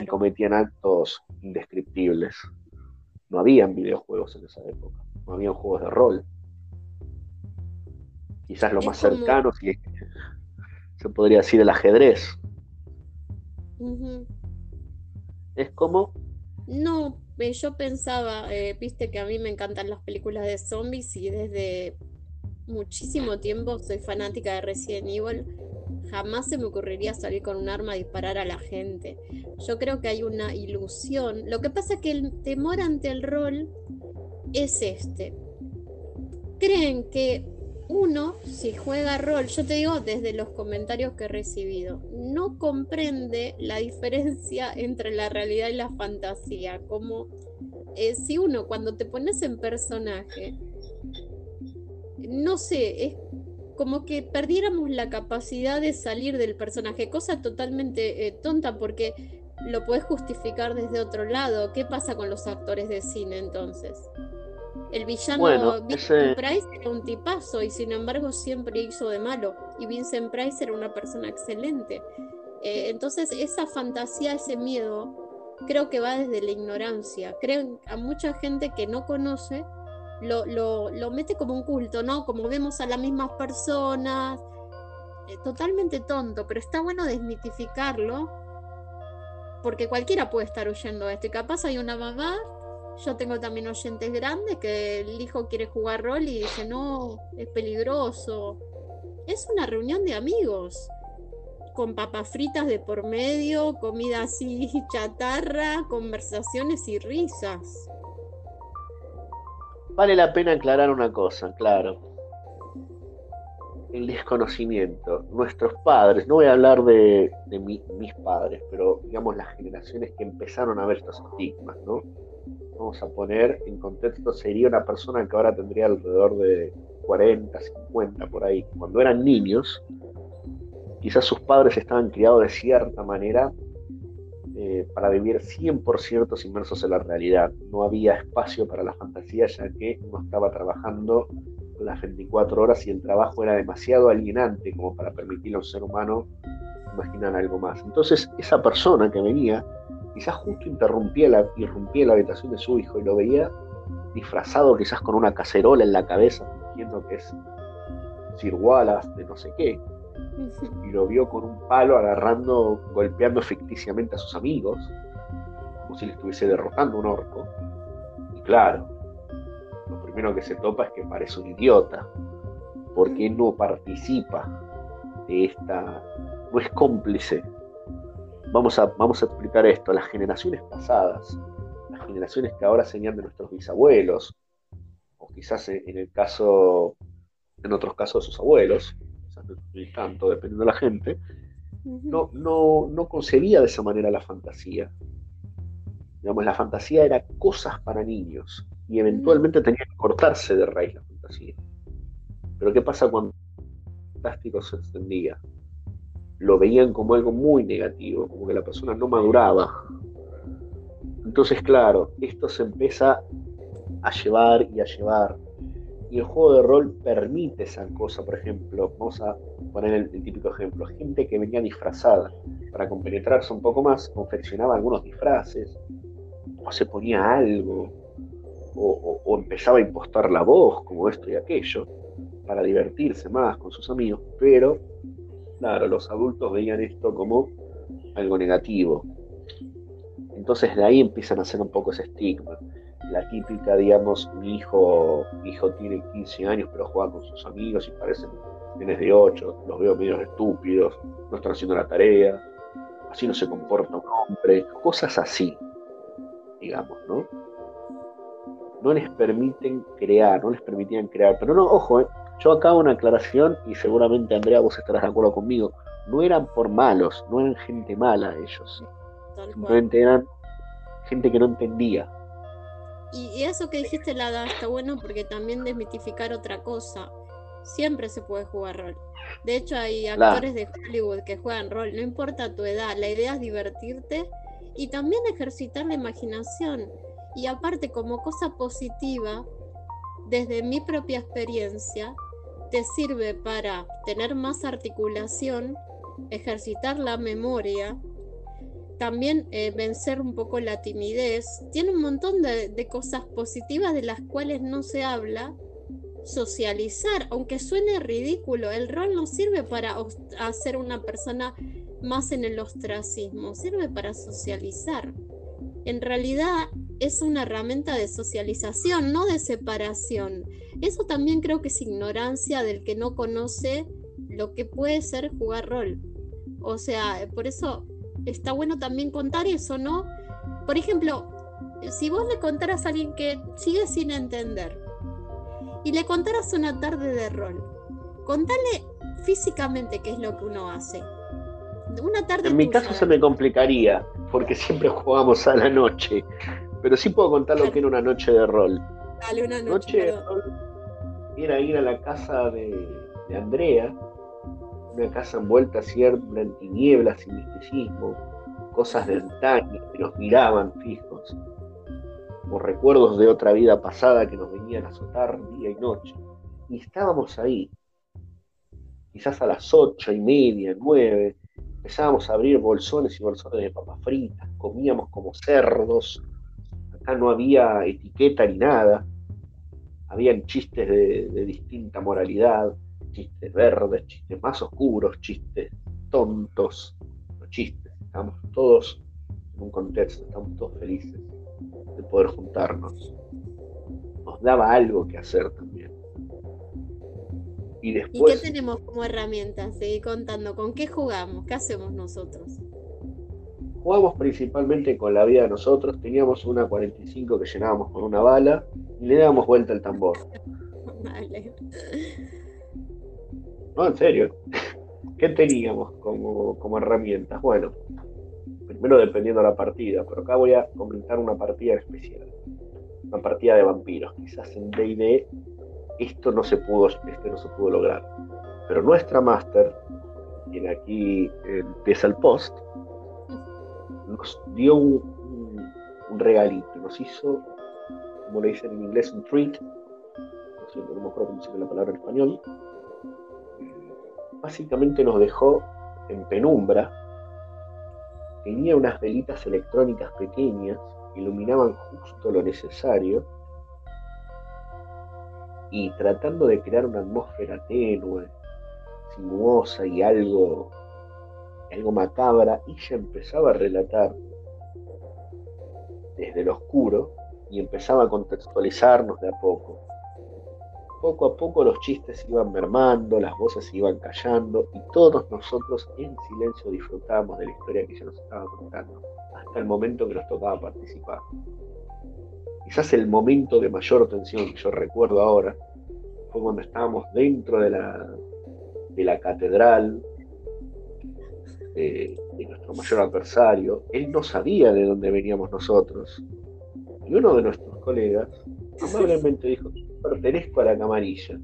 y cometían actos indescriptibles? No habían videojuegos en esa época, no habían juegos de rol quizás lo más cercano, si se podría decir el ajedrez. Es como... No, eh, yo pensaba, eh, viste que a mí me encantan las películas de zombies y desde muchísimo tiempo soy fanática de Resident Evil. Jamás se me ocurriría salir con un arma a disparar a la gente. Yo creo que hay una ilusión. Lo que pasa es que el temor ante el rol es este. Creen que uno, si juega rol, yo te digo desde los comentarios que he recibido, no comprende la diferencia entre la realidad y la fantasía. Como eh, si uno cuando te pones en personaje, no sé, es como que perdiéramos la capacidad de salir del personaje, cosa totalmente eh, tonta porque lo puedes justificar desde otro lado. ¿Qué pasa con los actores de cine entonces? El villano Vincent Price era un tipazo y sin embargo siempre hizo de malo. Y Vincent Price era una persona excelente. Eh, entonces esa fantasía, ese miedo, creo que va desde la ignorancia. Creo a mucha gente que no conoce lo, lo, lo mete como un culto, ¿no? Como vemos a las mismas personas, eh, totalmente tonto, pero está bueno desmitificarlo, porque cualquiera puede estar oyendo esto. Y capaz hay una mamá, yo tengo también oyentes grandes que el hijo quiere jugar rol y dice, no, es peligroso. Es una reunión de amigos con papas fritas de por medio, comida así chatarra, conversaciones y risas. Vale la pena aclarar una cosa, claro. El desconocimiento. Nuestros padres, no voy a hablar de, mis padres, pero digamos las generaciones que empezaron a ver estos estigmas, ¿no? Vamos a poner en contexto, sería una persona que ahora tendría alrededor de 40, 50 por ahí. Cuando eran niños, quizás sus padres estaban criados de cierta manera eh, para vivir 100% inmersos en la realidad. No había espacio para la fantasía ya que uno estaba trabajando las 24 horas y el trabajo era demasiado alienante como para permitirle a un ser humano imaginar algo más. Entonces esa persona que venía quizás justo interrumpía la, irrumpía la habitación de su hijo y lo veía disfrazado quizás con una cacerola en la cabeza, fingiendo que es Sir Wallace de no sé qué, y lo vio con un palo agarrando, golpeando ficticiamente a sus amigos, como si le estuviese derrotando un orco. Y claro, lo primero que se topa es que parece un idiota, porque no participa de esta, no es cómplice. Vamos a, vamos a explicar esto, las generaciones pasadas, las generaciones que ahora serían de nuestros bisabuelos, o quizás en el caso, en otros casos de sus abuelos, tanto, dependiendo de la gente, no, no, no concebía de esa manera la fantasía. Digamos, la fantasía era cosas para niños y eventualmente tenía que cortarse de raíz la fantasía. Pero ¿qué pasa cuando el fantástico se extendía? Lo veían como algo muy negativo, como que la persona no maduraba. Entonces, claro, esto se empieza a llevar y a llevar y el juego de rol permite esa cosa, por ejemplo, vamos a poner el, típico ejemplo, gente que venía disfrazada para compenetrarse un poco más, confeccionaba algunos disfraces, o se ponía algo, o, empezaba a impostar la voz, como esto y aquello, para divertirse más con sus amigos, pero, claro, los adultos veían esto como algo negativo. Entonces de ahí empiezan a hacer un poco ese estigma la típica, digamos, mi hijo, mi hijo tiene 15 años pero juega con sus amigos y parecen tienes de 8, los veo medio estúpidos, no están haciendo la tarea, así no se comporta un hombre, cosas así, digamos, ¿no? No les permiten crear, no les permitían crear, pero no, ojo, ¿eh? Yo acá una aclaración y seguramente Andrea vos estarás de acuerdo conmigo, no eran por malos, no eran gente mala ellos, simplemente eran gente que no entendía, y, eso que dijiste, Lada, está bueno porque también desmitificar otra cosa. Siempre se puede jugar rol. De hecho, hay actores de Hollywood que juegan rol, no importa tu edad, la idea es divertirte y también ejercitar la imaginación. Y aparte, como cosa positiva, desde mi propia experiencia, te sirve para tener más articulación, ejercitar la memoria también eh, vencer un poco la timidez. Tiene un montón de, cosas positivas de las cuales no se habla. Socializar, aunque suene ridículo, el rol no sirve para hacer una persona más en el ostracismo, sirve para socializar. En realidad es una herramienta de socialización, no de separación. Eso también creo que es ignorancia del que no conoce lo que puede ser jugar rol. O sea, por eso está bueno también contar eso, ¿no? Por ejemplo, si vos le contaras a alguien que sigue sin entender y le contaras una tarde de rol, contale físicamente qué es lo que uno hace. Una tarde. En mi caso se me complicaría, porque siempre jugamos a la noche. Pero sí puedo contar lo que era una noche de rol. Dale, una noche, de rol era ir a la casa de, de Andrea, una casa envuelta siempre en tinieblas y misticismo, cosas de antaño que nos miraban fijos, o recuerdos de otra vida pasada que nos venían a azotar día y noche. Y estábamos ahí, quizás a las ocho y media, nueve, empezábamos a abrir bolsones y bolsones de papas fritas, comíamos como cerdos, acá no había etiqueta ni nada, habían chistes de, distinta moralidad, chistes verdes, chistes más oscuros, chistes tontos, no chistes, estamos todos en un contexto, estamos todos felices de poder juntarnos. Nos daba algo que hacer también. Y después... ¿Y qué tenemos como herramientas? Seguí contando, ¿con qué jugamos? ¿Qué hacemos nosotros? Jugamos principalmente con la vida de nosotros, teníamos una 45 que llenábamos con una bala y le dábamos vuelta al tambor. No, en serio. ¿Qué teníamos como, como herramientas? Bueno, primero dependiendo de la partida, pero acá voy a comentar una partida especial. Una partida de vampiros. Quizás en D&D esto no se pudo, este no se pudo lograr. Pero nuestra máster, quien aquí empieza el post, nos dio un, regalito, nos hizo, como le dicen en inglés, un treat, no sé, no me acuerdo cómo se la palabra en español, básicamente nos dejó en penumbra, tenía unas velitas electrónicas pequeñas, iluminaban justo lo necesario, y tratando de crear una atmósfera tenue, sinuosa y algo, algo macabra, ella empezaba a relatar desde lo oscuro y empezaba a contextualizarnos de a poco. Poco a poco los chistes iban mermando, las voces iban callando y todos nosotros en silencio disfrutábamos de la historia que ella nos estaba contando, hasta el momento que nos tocaba participar quizás el momento de mayor tensión que yo recuerdo ahora fue cuando estábamos dentro de la, de la catedral de, nuestro mayor adversario. Él no sabía de dónde veníamos nosotros. Y uno de nuestros colegas amablemente dijo, pertenezco a la camarilla.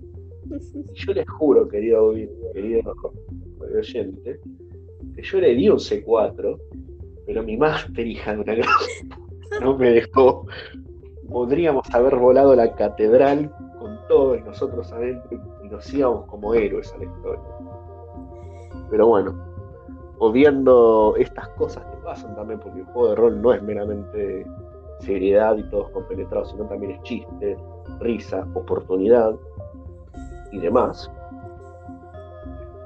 Y yo les juro, querido, querido oyente, que yo le di un C4, pero mi máster hija de una no me dejó podríamos haber volado la catedral con todos nosotros adentro y nos íbamos como héroes a la historia. Pero bueno, obviando estas cosas que pasan también, porque el juego de rol no es meramente seriedad y todos compenetrados, sino también es chiste, risa, oportunidad y demás.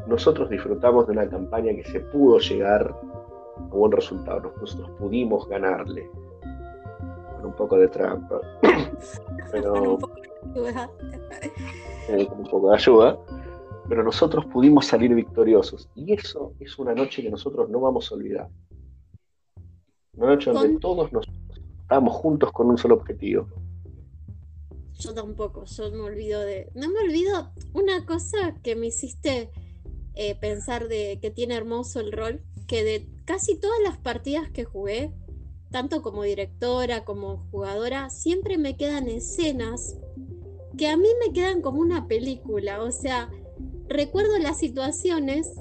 Nosotros disfrutamos de una campaña que se pudo llegar a buen resultado, nosotros pudimos ganarle un poco de trampa. Pero, un poco de ayuda. Eh, un poco de ayuda. Pero nosotros pudimos salir victoriosos. Y eso es una noche que nosotros no vamos a olvidar. Una noche donde todos nos estamos juntos con un solo objetivo. Yo tampoco, yo me olvido de. No me olvido una cosa que me hiciste eh, pensar de que tiene hermoso el rol, que de casi todas las partidas que jugué, tanto como directora como jugadora, siempre me quedan escenas que a mí me quedan como una película. O sea, recuerdo las situaciones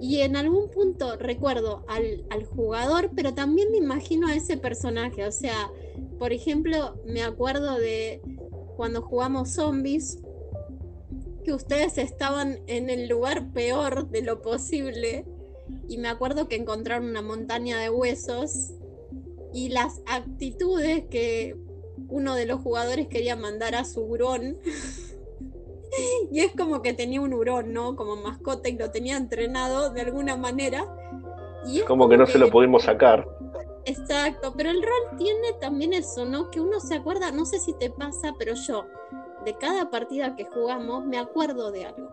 y en algún punto recuerdo al, jugador, pero también me imagino a ese personaje. O sea, por ejemplo, me acuerdo de cuando jugamos zombies, que ustedes estaban en el lugar peor de lo posible. Y me acuerdo que encontraron una montaña de huesos y las actitudes que uno de los jugadores quería mandar a su hurón. y es como que tenía un hurón, ¿no? Como mascota y lo tenía entrenado de alguna manera. Y es como, que no se lo pudimos sacar. Exacto, pero el rol tiene también eso, ¿no? Que uno se acuerda, no sé si te pasa, pero yo, de cada partida que jugamos, me acuerdo de algo.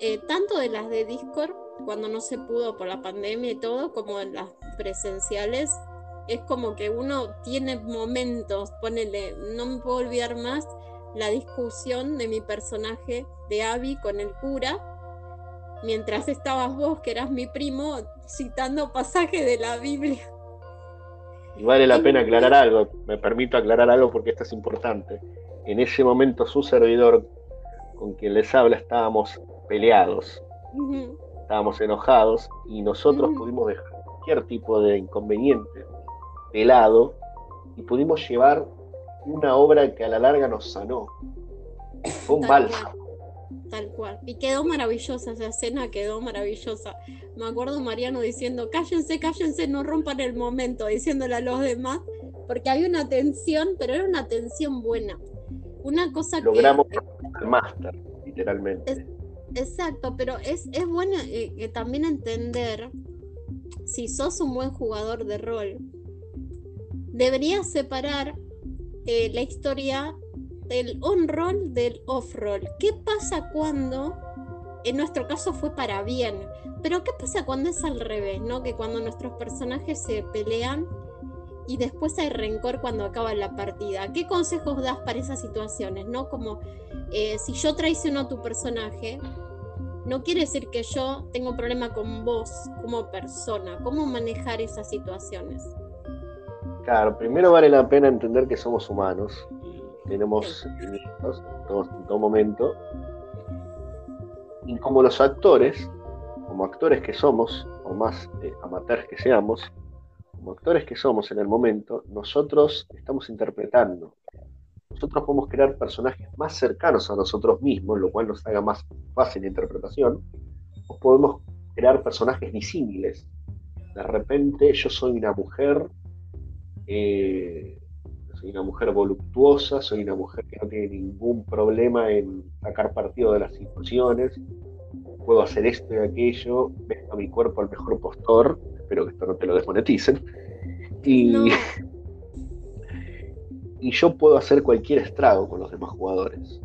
Eh, tanto de las de Discord, cuando no se pudo por la pandemia y todo, como de las presenciales, es como que uno tiene momentos, ponele, no me puedo olvidar más la discusión de mi personaje de Abby con el cura, mientras estabas vos, que eras mi primo, citando pasaje de la Biblia. Y vale la pena aclarar algo, me permito aclarar algo porque esto es importante. En ese momento su servidor con quien les habla estábamos peleados, estábamos enojados y nosotros pudimos dejar cualquier tipo de inconveniente lado y pudimos llevar una obra que a la larga nos sanó. Fue un tal Cual, tal cual. Y quedó maravillosa, esa escena quedó maravillosa. me acuerdo Mariano diciendo, cállense, cállense, no rompan el momento, diciéndole a los demás, porque había una tensión, pero era una tensión buena. Una cosa Logramos que... el máster, literalmente. exacto, pero es, es bueno eh, también entender si sos un buen jugador de rol, deberías separar eh, la historia del on-roll del off-roll. ¿Qué pasa cuando, en nuestro caso fue para bien, pero qué pasa cuando es al revés, ¿no? Que cuando nuestros personajes se pelean y después hay rencor cuando acaba la partida. ¿Qué consejos das para esas situaciones, no? Como eh, si yo traiciono a tu personaje, no quiere decir que yo tengo un problema con vos como persona. ¿Cómo manejar esas situaciones? Claro, primero vale la pena entender que somos humanos tenemos sentimientos en todo, momento. Y como los actores, como actores que somos, o más eh, amateurs que seamos, como actores que somos en el momento, nosotros estamos interpretando. Nosotros podemos crear personajes más cercanos a nosotros mismos, lo cual nos haga más fácil la interpretación, o podemos crear personajes disímiles. De repente yo soy una mujer eh, soy una mujer voluptuosa, soy una mujer que no tiene ningún problema en sacar partido de las situaciones, puedo hacer esto y aquello, ves a mi cuerpo al mejor postor, espero que esto no te lo desmoneticen, y, y yo puedo hacer cualquier estrago con los demás jugadores.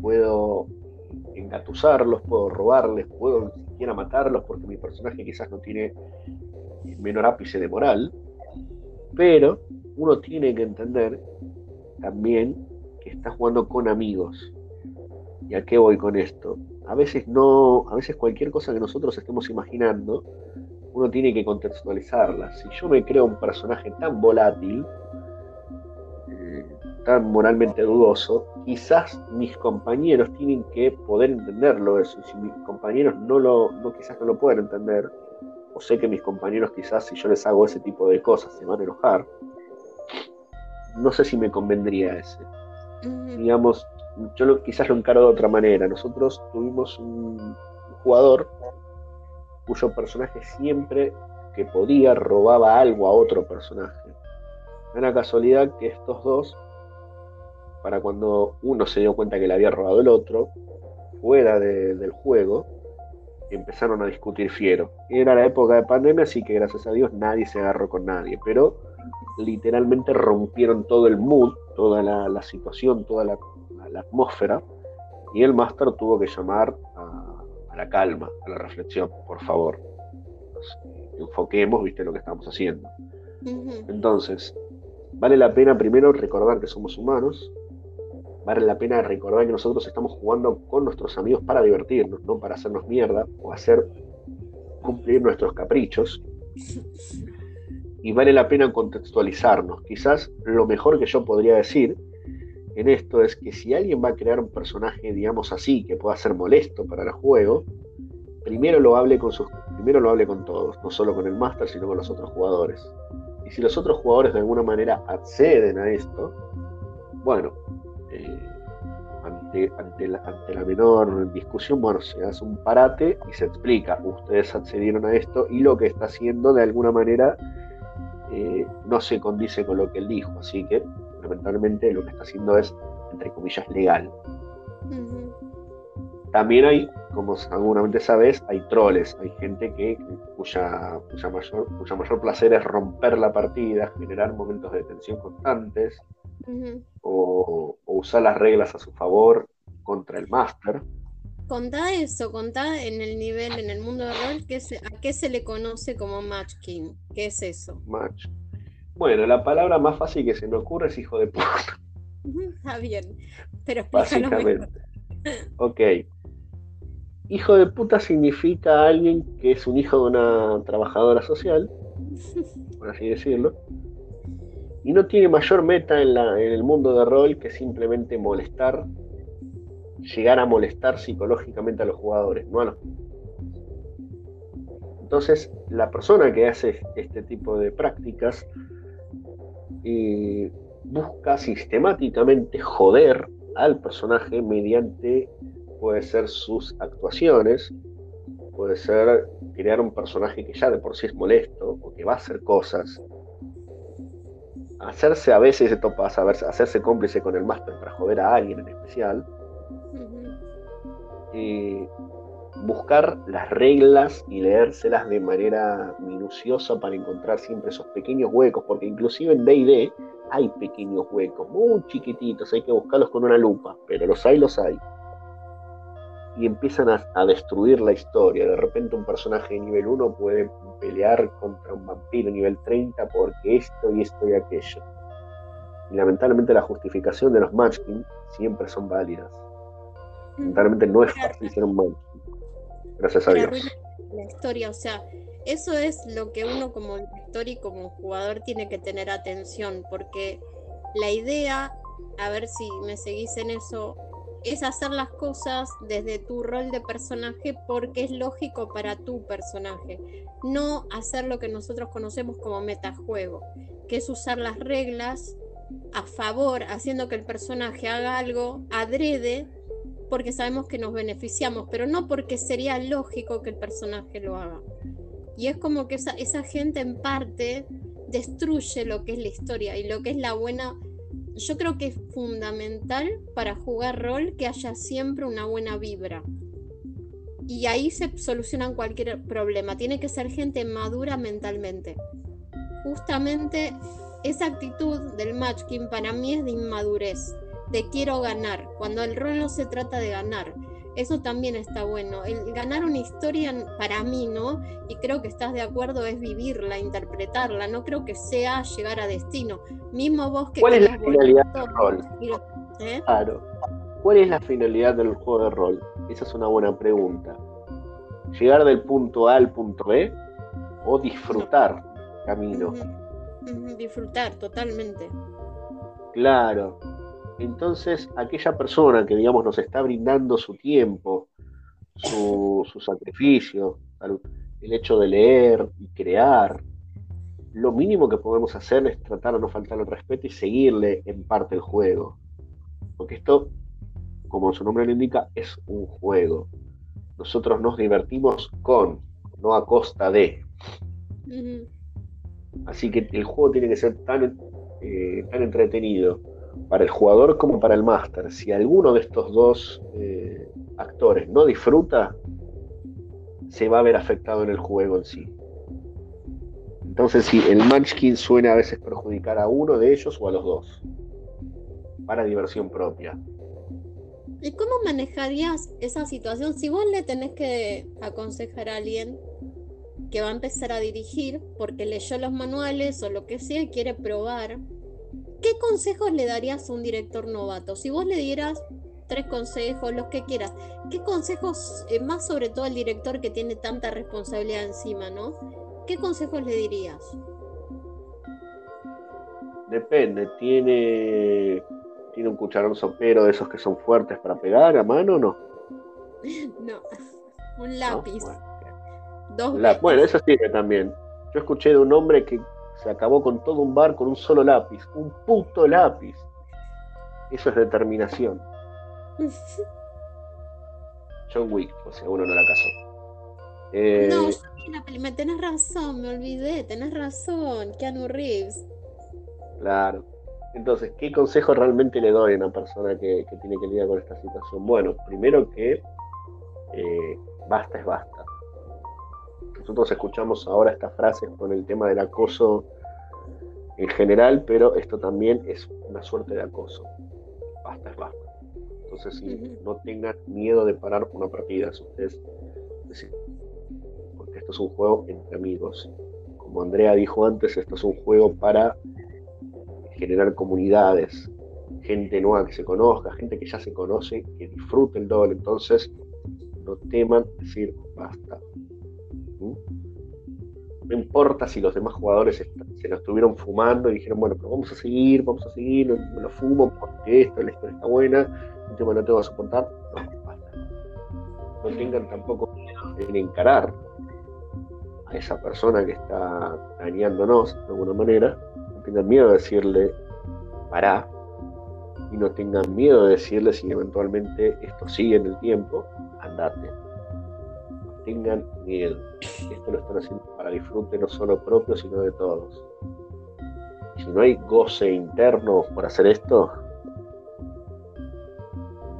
Puedo engatusarlos, puedo robarles, puedo ni siquiera matarlos porque mi personaje quizás no tiene menor ápice de moral, pero uno tiene que entender también que está jugando con amigos. ¿Y a qué voy con esto? A veces no, a veces cualquier cosa que nosotros estemos imaginando, uno tiene que contextualizarla. Si yo me creo un personaje tan volátil, eh, tan moralmente dudoso, quizás mis compañeros tienen que poder entenderlo eso. Y si mis compañeros no lo, no, quizás no lo pueden entender, o sé que mis compañeros quizás si yo les hago ese tipo de cosas se van a enojar, no sé si me convendría ese. Digamos, yo lo, quizás lo encaro de otra manera. Nosotros tuvimos un jugador cuyo personaje siempre que podía robaba algo a otro personaje. Era casualidad que estos dos, para cuando uno se dio cuenta que le había robado el otro, fuera del juego, empezaron a discutir fiero. Era la época de pandemia, así que gracias a Dios nadie se agarró con nadie, pero literalmente rompieron todo el mood, toda la, situación, toda la, atmósfera, y el máster tuvo que llamar a, la calma, a la reflexión, por favor. enfoquemos, viste, lo que estamos haciendo. Entonces, vale la pena primero recordar que somos humanos, vale la pena recordar que nosotros estamos jugando con nuestros amigos para divertirnos, no para hacernos mierda o hacer cumplir nuestros caprichos y vale la pena contextualizarnos. Quizás lo mejor que yo podría decir en esto es que si alguien va a crear un personaje, digamos así, que pueda ser molesto para el juego, primero lo hable con sus, primero lo hable con todos, no solo con el máster, sino con los otros jugadores. Y si los otros jugadores de alguna manera acceden a esto, bueno, eh, ante, ante, la, ante, la, menor discusión, bueno, se hace un parate y se explica, ustedes accedieron a esto y lo que está haciendo de alguna manera eh, no se condice con lo que él dijo, así que lamentablemente lo que está haciendo es, entre comillas, legal. También hay, como seguramente sabes, hay troles, hay gente que cuya, mayor, cuya mayor placer es romper la partida, generar momentos de tensión constantes, o, usar las reglas a su favor contra el máster. Contá eso, contá en el nivel, en el mundo de rol, ¿qué ¿a qué se le conoce como Match King? ¿Qué es eso? Match. Bueno, la palabra más fácil que se me ocurre es hijo de puta. Está bien, pero Básicamente. ok. Hijo de puta significa alguien que es un hijo de una trabajadora social, por así decirlo, y no tiene mayor meta en, el mundo de rol que simplemente molestar llegar a molestar psicológicamente a los jugadores. Entonces, la persona que hace este tipo de prácticas eh, busca sistemáticamente joder al personaje mediante, puede ser sus actuaciones, puede ser crear un personaje que ya de por sí es molesto o que va a hacer cosas, hacerse a veces, esto pasa, hacerse cómplice con el máster para joder a alguien en especial, y buscar las reglas y leérselas de manera minuciosa para encontrar siempre esos pequeños huecos, porque inclusive en DD hay pequeños huecos, muy chiquititos, hay que buscarlos con una lupa, pero los hay, los hay y empiezan a, destruir la historia. De repente un personaje de nivel 1 puede pelear contra un vampiro nivel 30 porque esto y esto y aquello. Y lamentablemente la justificación de los matchking siempre son válidas. Lamentablemente no es fácil ser un matchking. Gracias a Dios. La historia, o sea, eso es lo que uno como lector y como jugador tiene que tener atención, porque la idea, a ver si me seguís en eso, es hacer las cosas desde tu rol de personaje porque es lógico para tu personaje, no hacer lo que nosotros conocemos como metajuego, que es usar las reglas a favor, haciendo que el personaje haga algo adrede porque sabemos que nos beneficiamos, pero no porque sería lógico que el personaje lo haga. Y es como que esa, gente en parte destruye lo que es la historia y lo que es la buena yo creo que es fundamental para jugar rol que haya siempre una buena vibra. Y ahí se solucionan cualquier problema. Tiene que ser gente madura mentalmente. Justamente esa actitud del matchking para mí es de inmadurez, de quiero ganar, cuando el rol no se trata de ganar, eso también está bueno. El ganar una historia para mí, ¿no? Y creo que estás de acuerdo, es vivirla, interpretarla. No creo que sea llegar a destino. Mismo vos que... ¿Cuál es la finalidad del rol? ¿eh? Claro. ¿Cuál es la finalidad del juego de rol? Esa es una buena pregunta. ¿Llegar del punto A al punto B o disfrutar camino? Disfrutar, totalmente. Claro, entonces aquella persona que, digamos, nos está brindando su tiempo, su, sacrificio, el hecho de leer y crear, lo mínimo que podemos hacer es tratar de no faltar el respeto y seguirle en parte el juego. Porque esto, como su nombre lo indica, es un juego. Nosotros nos divertimos con, no a costa de. Así que el juego tiene que ser tan, eh, tan entretenido para el jugador como para el máster. Si alguno de estos dos eh, actores no disfruta, se va a ver afectado en el juego en sí. Entonces, si el Munchkin suele a veces perjudicar a uno de ellos o a los dos, para diversión propia. ¿Y cómo manejarías esa situación si vos le tenés que aconsejar a alguien que va a empezar a dirigir porque leyó los manuales o lo que sea y quiere probar ¿qué consejos le darías a un director novato? Si vos le dieras tres consejos, los que quieras, ¿qué consejos, eh, más sobre todo al director que tiene tanta responsabilidad encima, ¿no? ¿Qué consejos le dirías? Depende, tiene, tiene un cucharón sopero de esos que son fuertes para pegar a mano o no? no, un lápiz. Bueno, eso sirve también. Yo escuché de un hombre que se acabó con todo un bar con un solo lápiz, un puto lápiz. Eso es determinación. John Wick, o sea, uno no la casó. Eh, no, yo tenés razón, me olvidé, tenés razón, Keanu Reeves. Claro. Entonces, ¿qué consejo realmente le doy a una persona que, tiene que lidiar con esta situación? Bueno, primero que eh, basta es basta. Nosotros escuchamos ahora estas frases con el tema del acoso en general, pero esto también es una suerte de acoso. Basta es basta. Entonces, no tengan miedo de parar una partida. Ustedes, porque esto es un juego entre amigos. Como Andrea dijo antes, esto es un juego para generar comunidades, gente nueva que se conozca, gente que ya se conoce, que disfrute el doble. Entonces, no teman decir basta, no importa si los demás jugadores se lo estuvieron fumando y dijeron, bueno, pero vamos a seguir, vamos a seguir, me lo fumo porque esto, la historia está buena, el tema no te vas a soportar. No, basta. No tengan tampoco miedo en encarar a esa persona que está dañándonos de alguna manera. No tengan miedo de decirle, pará. Y no tengan miedo de decirle si eventualmente esto sigue en el tiempo, andate tengan miedo. Esto lo están haciendo para disfrute no solo propio, sino de todos. Si no hay goce interno por hacer esto,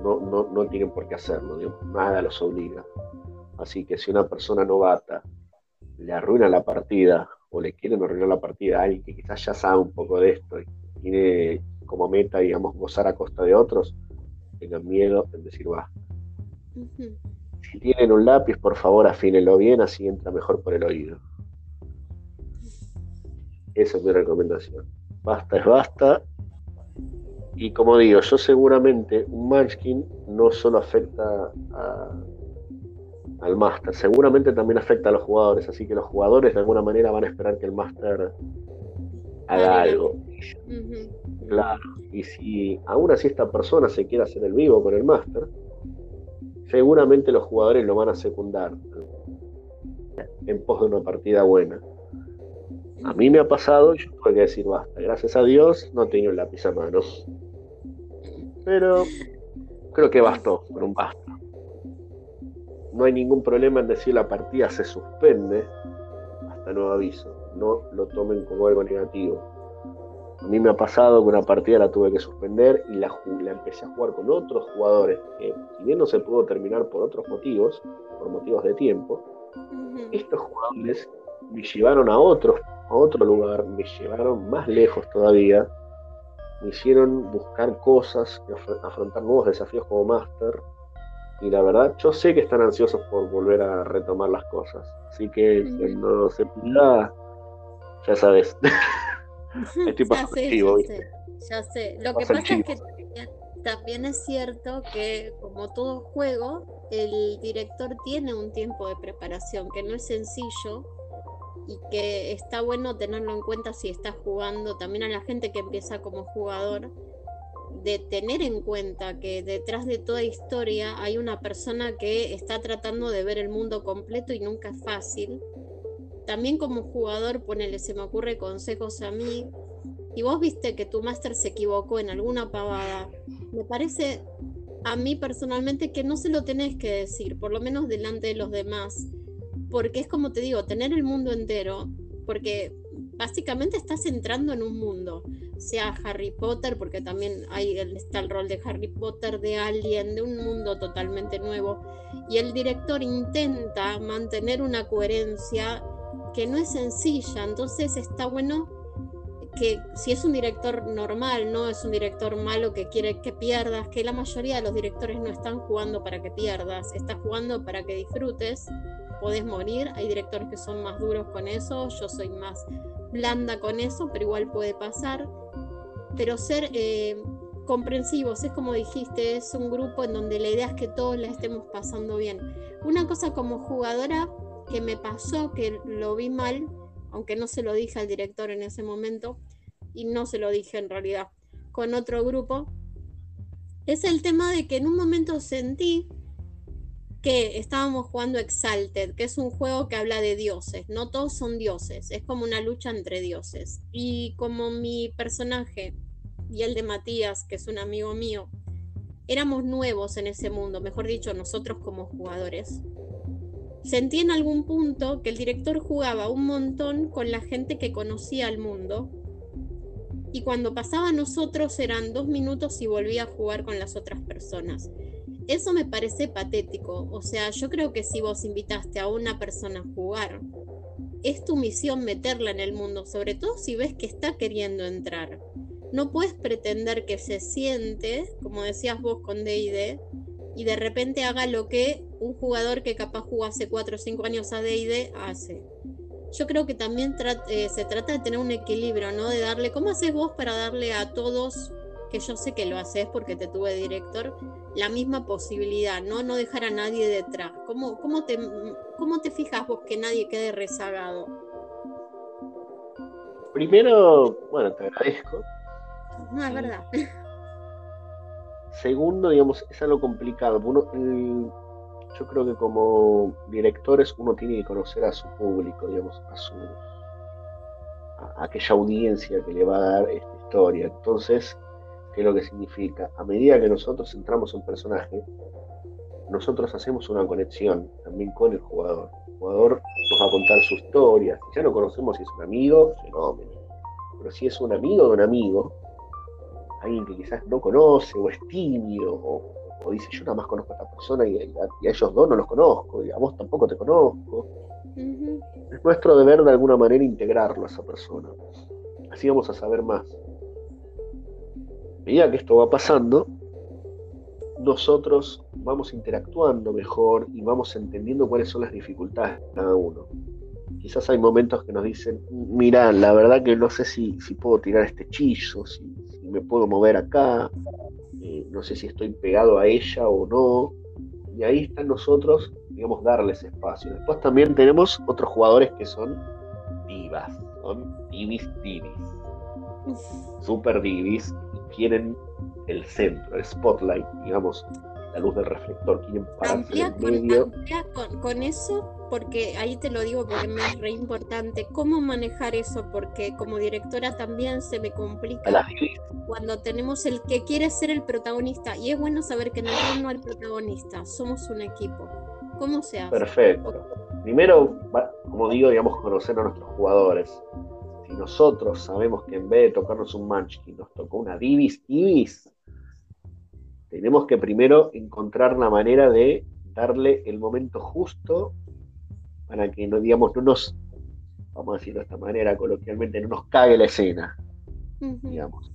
no, no, no tienen por qué hacerlo, nada los obliga. Así que si una persona novata le arruina la partida o le quieren arruinar la partida a alguien que quizás ya sabe un poco de esto y tiene como meta, digamos, gozar a costa de otros, tengan miedo en decir va. Si tienen un lápiz, por favor, afínenlo bien, así entra mejor por el oído. Esa es mi recomendación. Basta es basta y como digo, yo seguramente un Munchkin no solo afecta al máster, seguramente también afecta a los jugadores, así que los jugadores de alguna manera van a esperar que el máster haga algo. Claro, y si aún así esta persona se quiere hacer el vivo con el máster, seguramente los jugadores lo van a secundar en pos de una partida buena. A mí me ha pasado y yo tuve que decir basta. Gracias a Dios no tengo el lápiz a mano. Pero creo que bastó con un basta. No hay ningún problema en decir la partida se suspende hasta nuevo aviso. No lo tomen como algo negativo. A mí me ha pasado que una partida la tuve que suspender y la, la empecé a jugar con otros jugadores que, si bien no se pudo terminar por otros motivos, por motivos de tiempo, estos jugadores me llevaron a otros a otro lugar, me llevaron más lejos todavía, me hicieron buscar cosas, afrontar nuevos desafíos como máster. Y la verdad, yo sé que están ansiosos por volver a retomar las cosas. Así que cuando se pida, ya sabes. Estoy ya sé, ya sé. Lo que pasa es que también es cierto que, como todo juego, el director tiene un tiempo de preparación que no es sencillo y que está bueno tenerlo en cuenta si estás jugando, también a la gente que empieza como jugador, de tener en cuenta que detrás de toda historia hay una persona que está tratando de ver el mundo completo y nunca es fácil. También como jugador, ponele, se me ocurre consejos a mí, y vos viste que tu máster se equivocó en alguna pavada, me parece a mí personalmente que no se lo tenés que decir, por lo menos delante de los demás porque es como te digo, tener el mundo entero, porque básicamente estás entrando en un mundo, sea Harry Potter, porque también hay, está el rol de Harry Potter, de Alien, de un mundo totalmente nuevo, y el director intenta mantener una coherencia que no es sencilla, entonces está bueno que si es un director normal, no es un director malo que quiere que pierdas, que la mayoría de los directores no están jugando para que pierdas, está jugando para que disfrutes podés morir. Hay directores que son más duros con eso, yo soy más blanda con eso, pero igual puede pasar. Pero ser eh, comprensivos, es como dijiste, es un grupo en donde la idea es que todos la estemos pasando bien. Una cosa como jugadora que me pasó, que lo vi mal, aunque no se lo dije al director en ese momento, y no se lo dije en realidad con otro grupo, es el tema de que en un momento sentí que estábamos jugando Exalted, que es un juego que habla de dioses. No todos son dioses, es como una lucha entre dioses. Y como mi personaje y el de Matías, que es un amigo mío, éramos nuevos en ese mundo, mejor dicho, nosotros como jugadores. Sentí en algún punto que el director jugaba un montón con la gente que conocía el mundo. Y cuando pasaba a nosotros eran dos minutos y volvía a jugar con las otras personas. Eso me parece patético. O sea, yo creo que si vos invitaste a una persona a jugar, es tu misión meterla en el mundo, sobre todo si ves que está queriendo entrar. No puedes pretender que se siente, como decías vos con D&D, y de repente haga lo que un jugador que capaz jugó hace 4 o 5 años a D&D hace. Yo creo que también eh, se trata de tener un equilibrio, ¿no? De darle, ¿cómo haces vos para darle a todos que yo sé que lo haces porque te tuve director, la misma posibilidad, no, no dejar a nadie detrás. ¿Cómo, cómo, te, ¿Cómo te fijas vos que nadie quede rezagado? Primero, bueno, te agradezco. No, es verdad. Segundo, digamos, es algo complicado. Uno, yo creo que como directores uno tiene que conocer a su público, digamos, a su a aquella audiencia que le va a dar esta historia. Entonces, ¿Qué es lo que significa? A medida que nosotros entramos en personaje, nosotros hacemos una conexión también con el jugador. El jugador nos va a contar su historia. Ya no conocemos si es un amigo, fenómeno. Pero si es un amigo de un amigo, alguien que quizás no conoce o es tímido o, dice yo nada más conozco a esta persona y, a, ellos dos no los conozco y a vos tampoco te conozco. Es nuestro deber de alguna manera integrarlo a esa persona. Así vamos a saber más. Medida que esto va pasando, nosotros vamos interactuando mejor y vamos entendiendo cuáles son las dificultades de cada uno. Quizás hay momentos que nos dicen, mira, la verdad que no sé si, si puedo tirar este hechizo, si, me puedo mover acá, eh, no sé si estoy pegado a ella o no. Y ahí están nosotros, digamos, darles espacio. Después también tenemos otros jugadores que son divas, son divis divis, super divis, quieren el centro, el spotlight, digamos, la luz del reflector, quieren pararse en medio. Con, con, eso, porque ahí te lo digo porque me es re importante, cómo manejar eso, porque como directora también se me complica cuando tenemos el que quiere ser el protagonista, y es bueno saber que en el no hay protagonista, somos un equipo. ¿Cómo se hace? Perfecto. Primero, como digo, digamos, conocer a nuestros jugadores. Si nosotros sabemos que en vez de tocarnos un Munchkin nos tocó una Divis Divis, tenemos que primero encontrar la manera de darle el momento justo para que no, digamos, no nos, vamos a decirlo de esta manera coloquialmente, no nos cague la escena, digamos.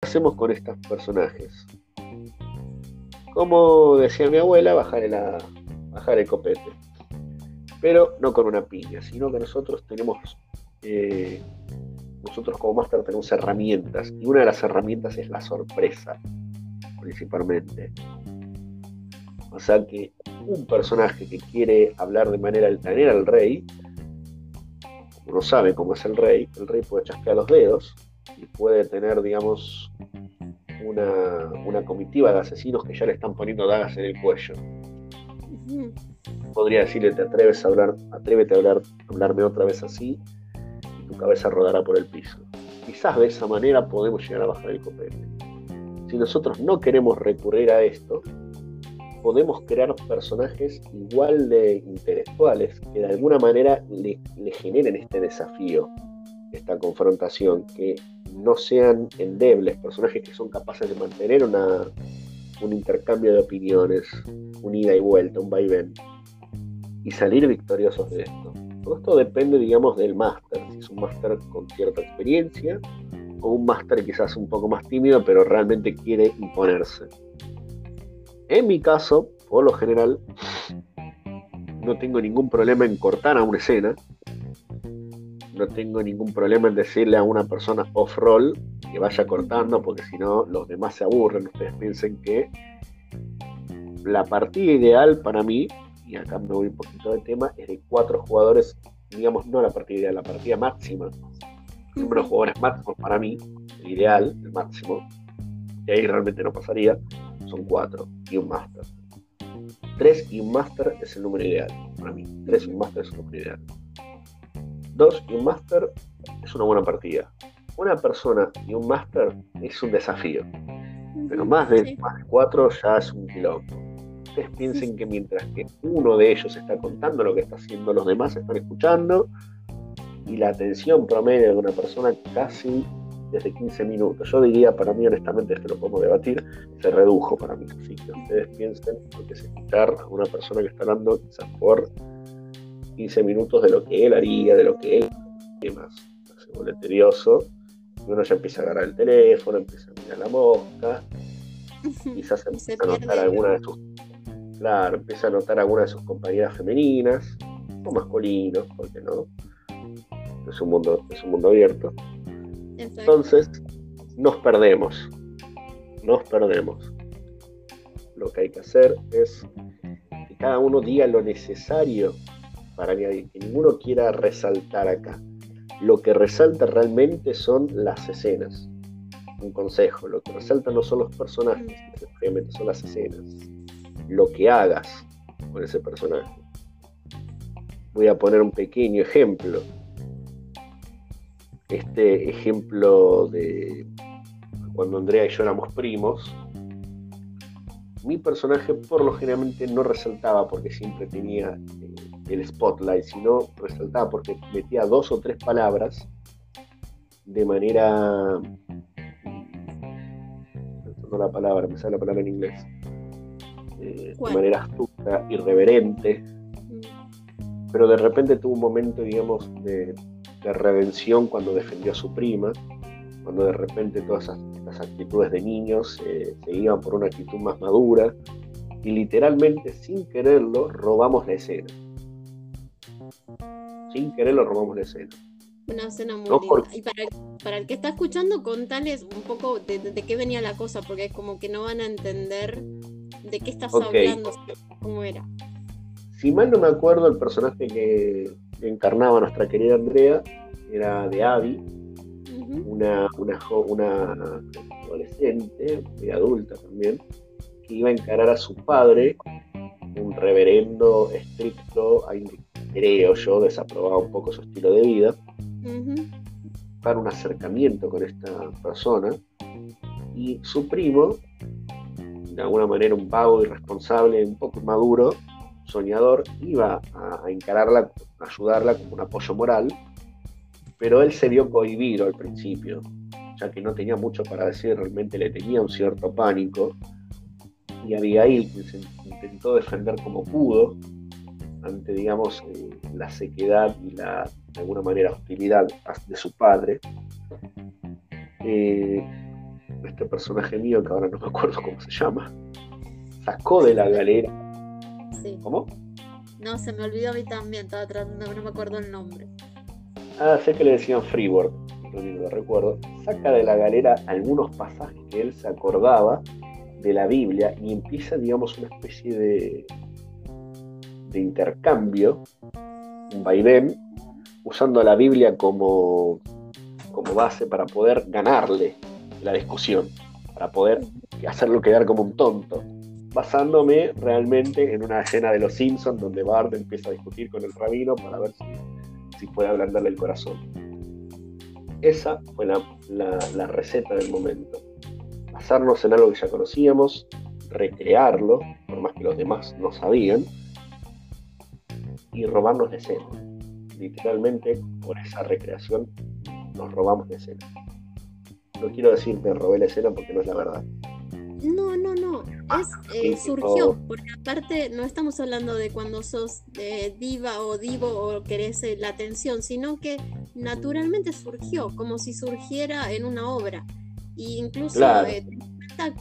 ¿Qué hacemos con estos personajes? Como decía mi abuela, bajar el, bajar el copete. Pero no con una piña, sino que nosotros tenemos eh, nosotros como máster tenemos herramientas y una de las herramientas es la sorpresa, principalmente. O sea que un personaje que quiere hablar de manera altanera al rey, como no sabe cómo es el rey, el rey puede chasquear los dedos y puede tener, digamos, una, una comitiva de asesinos que ya le están poniendo dagas en el cuello. Podría decirle, te atreves a hablar, atrévete a hablar, hablarme otra vez así, tu cabeza rodará por el piso. Quizás de esa manera podemos llegar a bajar el copete. Si nosotros no queremos recurrir a esto, podemos crear personajes igual de intelectuales que de alguna manera le, generen este desafío, esta confrontación, que no sean endebles, personajes que son capaces de mantener una, un intercambio de opiniones, un ida y vuelta, un vaivén, y salir victoriosos de esto. Todo esto depende, digamos, del máster, si es un máster con cierta experiencia o un máster quizás un poco más tímido, pero realmente quiere imponerse. En mi caso, por lo general, no tengo ningún problema en cortar a una escena, no tengo ningún problema en decirle a una persona off-roll que vaya cortando, porque si no, los demás se aburren. Ustedes piensen que la partida ideal para mí y acá me voy un poquito del tema, es de cuatro jugadores, digamos, no la partida ideal, la partida máxima. El número de jugadores máximos para mí, el ideal, el máximo, y ahí realmente no pasaría, son cuatro y un máster. Tres y un máster es el número ideal para mí. Tres y un máster es el número ideal. Dos y un máster es una buena partida. Una persona y un máster es un desafío. Pero más de, más de cuatro ya es un quilombo ustedes piensen que mientras que uno de ellos está contando lo que está haciendo, los demás están escuchando y la atención promedio de una persona casi desde 15 minutos. Yo diría, para mí, honestamente, esto lo podemos debatir, se redujo para mí. Así que ustedes piensen lo que es escuchar a una persona que está hablando quizás por 15 minutos de lo que él haría, de lo que él más. Se vuelve tedioso. Y uno ya empieza a agarrar el teléfono, empieza a mirar la mosca, quizás empieza a notar alguna de sus Claro, empieza a notar algunas de sus compañeras femeninas o masculinos, porque no. Es un mundo, es un mundo abierto. Entonces, nos perdemos. Nos perdemos. Lo que hay que hacer es que cada uno diga lo necesario para añadir, que ninguno quiera resaltar acá. Lo que resalta realmente son las escenas. Un consejo, lo que resalta no son los personajes, realmente son las escenas lo que hagas con ese personaje. Voy a poner un pequeño ejemplo. Este ejemplo de cuando Andrea y yo éramos primos, mi personaje por lo generalmente no resaltaba porque siempre tenía eh, el spotlight, sino resaltaba porque metía dos o tres palabras de manera no la palabra, me sale la palabra en inglés eh, de manera astuta, irreverente mm. pero de repente tuvo un momento digamos de, redención cuando defendió a su prima cuando de repente todas estas actitudes de niños eh, se iban por una actitud más madura y literalmente sin quererlo robamos la escena sin quererlo robamos la escena una escena muy linda. Y para, el que está escuchando, contales un poco de, qué venía la cosa, porque es como que no van a entender de qué estás hablando, cómo era. Si mal no me acuerdo, el personaje que encarnaba nuestra querida Andrea era de Abby, una, una, una adolescente, muy adulta también, que iba a encarar a su padre, un reverendo estricto, creo yo, desaprobaba un poco su estilo de vida, para un acercamiento con esta persona y su primo, de alguna manera un vago irresponsable, un poco maduro, soñador, iba a, encararla, a ayudarla como un apoyo moral, pero él se vio cohibido al principio, ya que no tenía mucho para decir, realmente le tenía un cierto pánico, y Abigail se intentó defender como pudo, ante, digamos, eh, la sequedad y la, de alguna manera, hostilidad de su padre. Eh, este personaje mío, que ahora no me acuerdo cómo se llama, sacó de la galera. ¿Cómo? No, se me olvidó a mí también, estaba tratando, no me acuerdo el nombre. Ah, sé que le decían Freeboard, lo recuerdo. Saca de la galera algunos pasajes que él se acordaba de la Biblia y empieza, digamos, una especie de, de intercambio, un vaivén, usando la Biblia como, como base para poder ganarle la discusión, para poder hacerlo quedar como un tonto, basándome realmente en una escena de Los Simpsons donde Bart empieza a discutir con el rabino para ver si, puede ablandarle el corazón. Esa fue la, la receta del momento. Basarnos en algo que ya conocíamos, recrearlo, por más que los demás no sabían, y robarnos la escena. Literalmente, por esa recreación, nos robamos la escena. No quiero decir me robé la escena porque no es la verdad. No, no, no. Es, eh, surgió, porque aparte no estamos hablando de cuando sos eh, diva o divo o querés eh, la atención, sino que naturalmente surgió, como si surgiera en una obra. Y incluso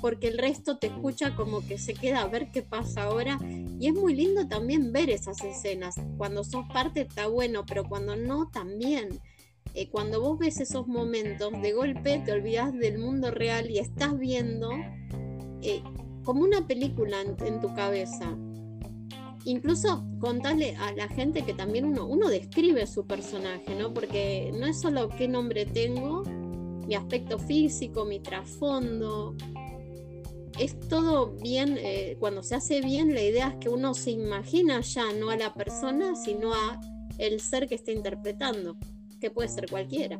porque el resto te escucha como que se queda a ver qué pasa ahora. Y es muy lindo también ver esas escenas. Cuando sos parte está bueno, pero cuando no, también. Eh, cuando vos ves esos momentos, de golpe te olvidas del mundo real y estás viendo eh, como una película en, tu cabeza. Incluso contarle a la gente que también uno, uno describe su personaje, ¿no? Porque no es solo qué nombre tengo, mi aspecto físico, mi trasfondo, es todo bien, eh, cuando se hace bien, la idea es que uno se imagina ya no a la persona, sino a el ser que está interpretando, que puede ser cualquiera.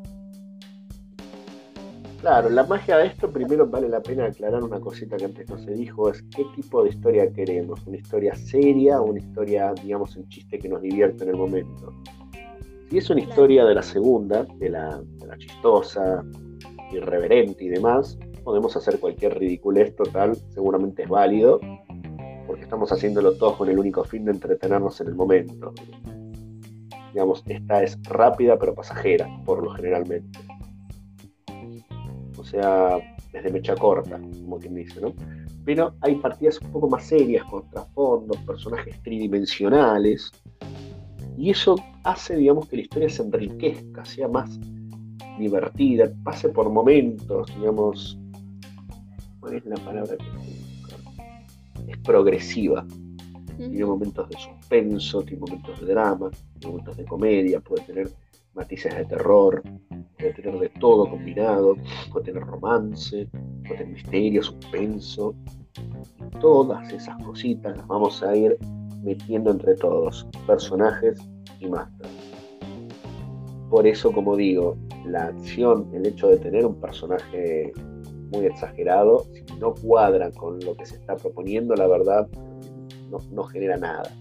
Claro, la magia de esto primero vale la pena aclarar una cosita que antes no se dijo, es qué tipo de historia queremos, una historia seria o una historia, digamos, un chiste que nos divierte en el momento. Si es una historia de la segunda, de la, de la chistosa, irreverente y demás, podemos hacer cualquier ridiculez total, seguramente es válido, porque estamos haciéndolo todos con el único fin de entretenernos en el momento. Digamos, esta es rápida pero pasajera, por lo generalmente. O sea, desde mecha corta, como quien dice, ¿no? Pero hay partidas un poco más serias, con trasfondos, personajes tridimensionales, y eso hace, digamos, que la historia se enriquezca, sea más divertida, pase por momentos, digamos, ¿cuál es la palabra que Es progresiva. Tiene momentos de suspenso, tiene momentos de drama, tiene momentos de comedia, puede tener matices de terror, puede tener de todo combinado, puede tener romance, puede tener misterio, suspenso. Todas esas cositas las vamos a ir metiendo entre todos, personajes y máscaras. Por eso, como digo, la acción, el hecho de tener un personaje muy exagerado, si no cuadran con lo que se está proponiendo, la verdad no, genera nada.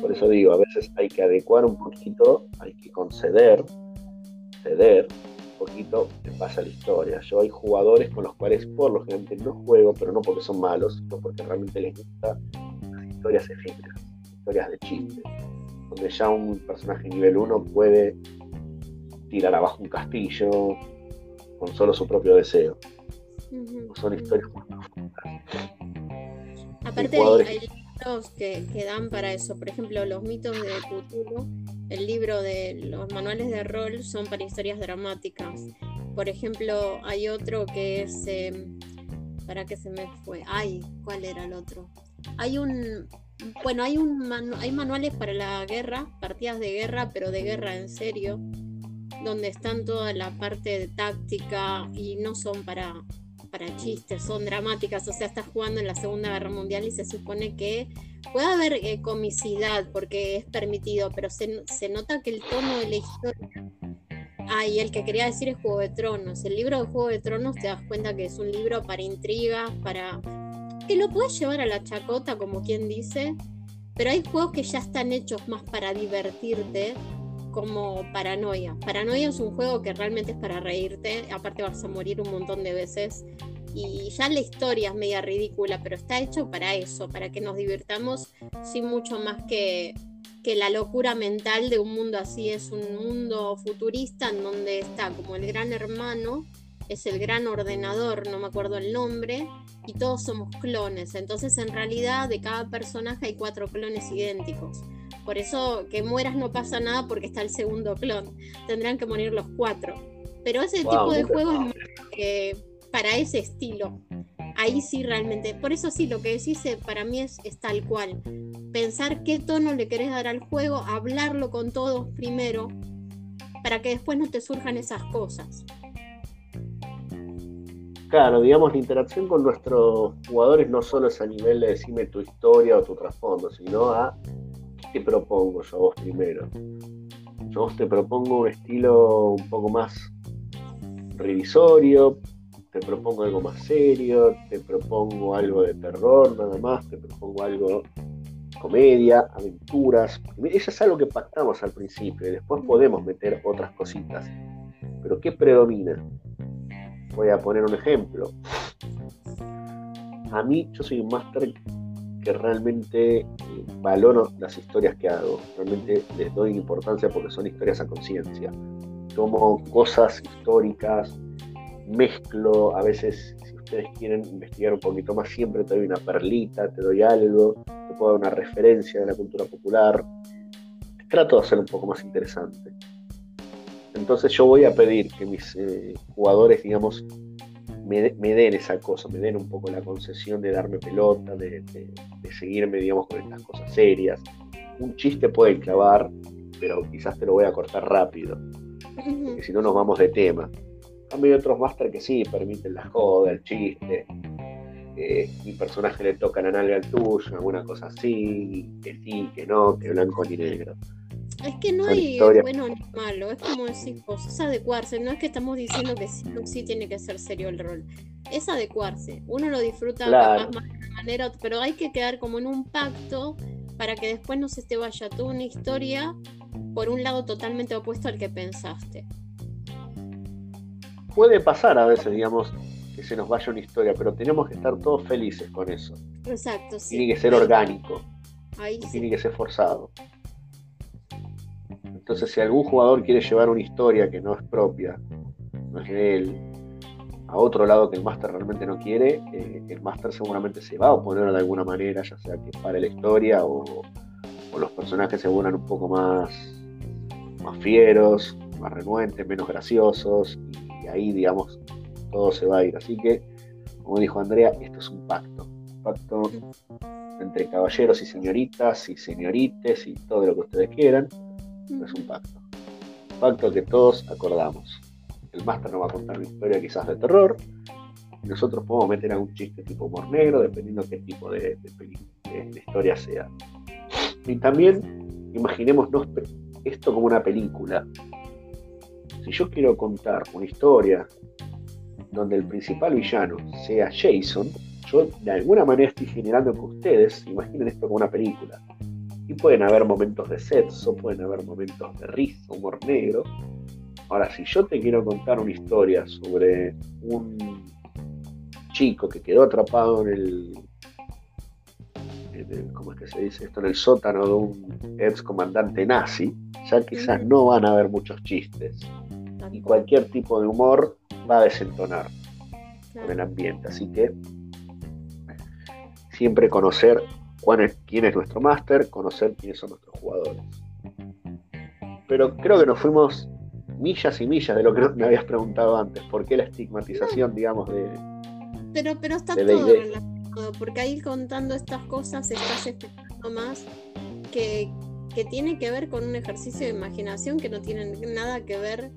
Por eso digo, a veces hay que adecuar un poquito, hay que conceder, ceder un poquito en base a la historia. Yo hay jugadores con los cuales por lo general no juego, pero no porque son malos, sino porque realmente les gustan las historias efímeras, historias de chiste, donde ya un personaje nivel 1 puede tirar abajo un castillo con solo su propio deseo. Son historias muy profundas. Aparte hay, que, dan para eso. Por ejemplo, los mitos de Cthulhu, el libro de los manuales de rol son para historias dramáticas. Por ejemplo, hay otro que es... Em, ¿Para qué se me fue? Ay, ¿cuál era el otro? Hay un... Bueno, hay, un hay manuales para la guerra, partidas de guerra, pero de guerra en serio, donde están toda la parte de táctica y no son para para chistes, son dramáticas, o sea, estás jugando en la Segunda Guerra Mundial y se supone que puede haber eh, comicidad porque es permitido, pero se, nota que el tono de la historia... Ah, y el que quería decir es Juego de Tronos. El libro de Juego de Tronos te das cuenta que es un libro para intrigas, para... que lo puedes llevar a la chacota, como quien dice, pero hay juegos que ya están hechos más para divertirte como Paranoia. Paranoia es un juego que realmente es para reírte, aparte vas a morir un montón de veces y ya la historia es media ridícula, pero está hecho para eso, para que nos divirtamos sin mucho más que, que la locura mental de un mundo así. Es un mundo futurista en donde está como el gran hermano, es el gran ordenador, no me acuerdo el nombre, y todos somos clones. Entonces en realidad de cada personaje hay cuatro clones idénticos. Por eso que mueras no pasa nada porque está el segundo clon. Tendrán que morir los cuatro. Pero ese tipo de juegos es para ese estilo. Ahí sí realmente. Por eso sí, lo que decís eh, para mí es, es tal cual. Pensar qué tono le querés dar al juego, hablarlo con todos primero, para que después no te surjan esas cosas. Claro, digamos, la interacción con nuestros jugadores no solo es a nivel de decirme tu historia o tu trasfondo, sino a te propongo yo a vos primero? Yo vos te propongo un estilo un poco más revisorio, te propongo algo más serio, te propongo algo de terror nada más, te propongo algo comedia, aventuras. Eso es algo que pactamos al principio y después podemos meter otras cositas. Pero ¿qué predomina? Voy a poner un ejemplo. A mí, yo soy un máster que realmente eh, valoro las historias que hago, realmente les doy importancia porque son historias a conciencia. Tomo cosas históricas, mezclo, a veces si ustedes quieren investigar un poquito más, siempre te doy una perlita, te doy algo, te puedo dar una referencia de la cultura popular. Trato de hacer un poco más interesante. Entonces yo voy a pedir que mis eh, jugadores, digamos, me, den esa cosa, me den un poco la concesión de darme pelota, de, seguirme, digamos, con estas cosas serias. Un chiste puede clavar, pero quizás te lo voy a cortar rápido, porque si no nos vamos de tema. Hay otros máster que sí, permiten la joda, el chiste. mi personaje le toca la nalga al tuyo, alguna cosa así, que sí, que no, que blanco ni negro. Es que no hay bueno ni malo, es como decir, es adecuarse, no es que estamos diciendo que sí, sí tiene que ser serio el rol, es adecuarse, uno lo disfruta más, de una manera, pero hay que quedar como en un pacto para que después no se te vaya toda una historia por un lado totalmente opuesto al que pensaste. Puede pasar a veces, digamos, que se nos vaya una historia, pero tenemos que estar todos felices con eso. Exacto, sí. Tiene que ser orgánico. Tiene que ser forzado. Entonces, si algún jugador quiere llevar una historia que no es propia, no es de él, a otro lado que el máster realmente no quiere, eh, el máster seguramente se va a oponer de alguna manera, ya sea que pare la historia o, los personajes se vuelvan un poco más, más fieros, más renuentes, menos graciosos, y, ahí, digamos, todo se va a ir. Así que, como dijo Andrea, esto es un pacto, un pacto entre caballeros y señoritas y señorites y todo lo que ustedes quieran es un pacto. Un pacto que todos acordamos. El máster nos va a contar una historia quizás de terror. Y nosotros podemos meter algún chiste tipo humor negro, dependiendo qué tipo de, historia sea. Y también imaginemos esto como una película. Si yo quiero contar una historia donde el principal villano sea Jason, yo de alguna manera estoy generando que ustedes imaginen esto como una película. Y pueden haber momentos de sexo, pueden haber momentos de risa, humor negro. Ahora, si yo te quiero contar una historia sobre un chico que quedó atrapado en el, ¿cómo es que se dice esto? En el sótano de un ex comandante nazi, ya quizás no van a haber muchos chistes. Y cualquier tipo de humor va a desentonar con el ambiente. Así que siempre conocer quién es nuestro máster, conocer quiénes son nuestros jugadores. Pero creo que nos fuimos millas y millas de lo que me habías preguntado antes. ¿Por qué la estigmatización, digamos, de. Pero, pero está todo relacionado, porque ahí contando estas cosas estás explicando más que, que tiene que ver con un ejercicio de imaginación que no tiene nada que ver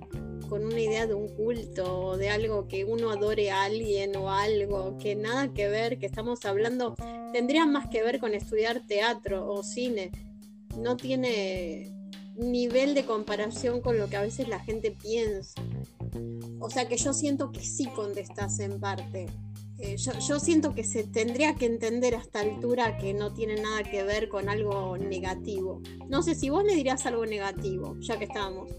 con una idea de un culto o de algo que uno adore a alguien o algo que nada que ver, que estamos hablando, tendría más que ver con estudiar teatro o cine. No tiene nivel de comparación con lo que a veces la gente piensa. O sea que yo siento que sí contestas en parte. Eh, yo, yo, siento que se tendría que entender a esta altura que no tiene nada que ver con algo negativo. No sé si vos le dirías algo negativo, ya que estamos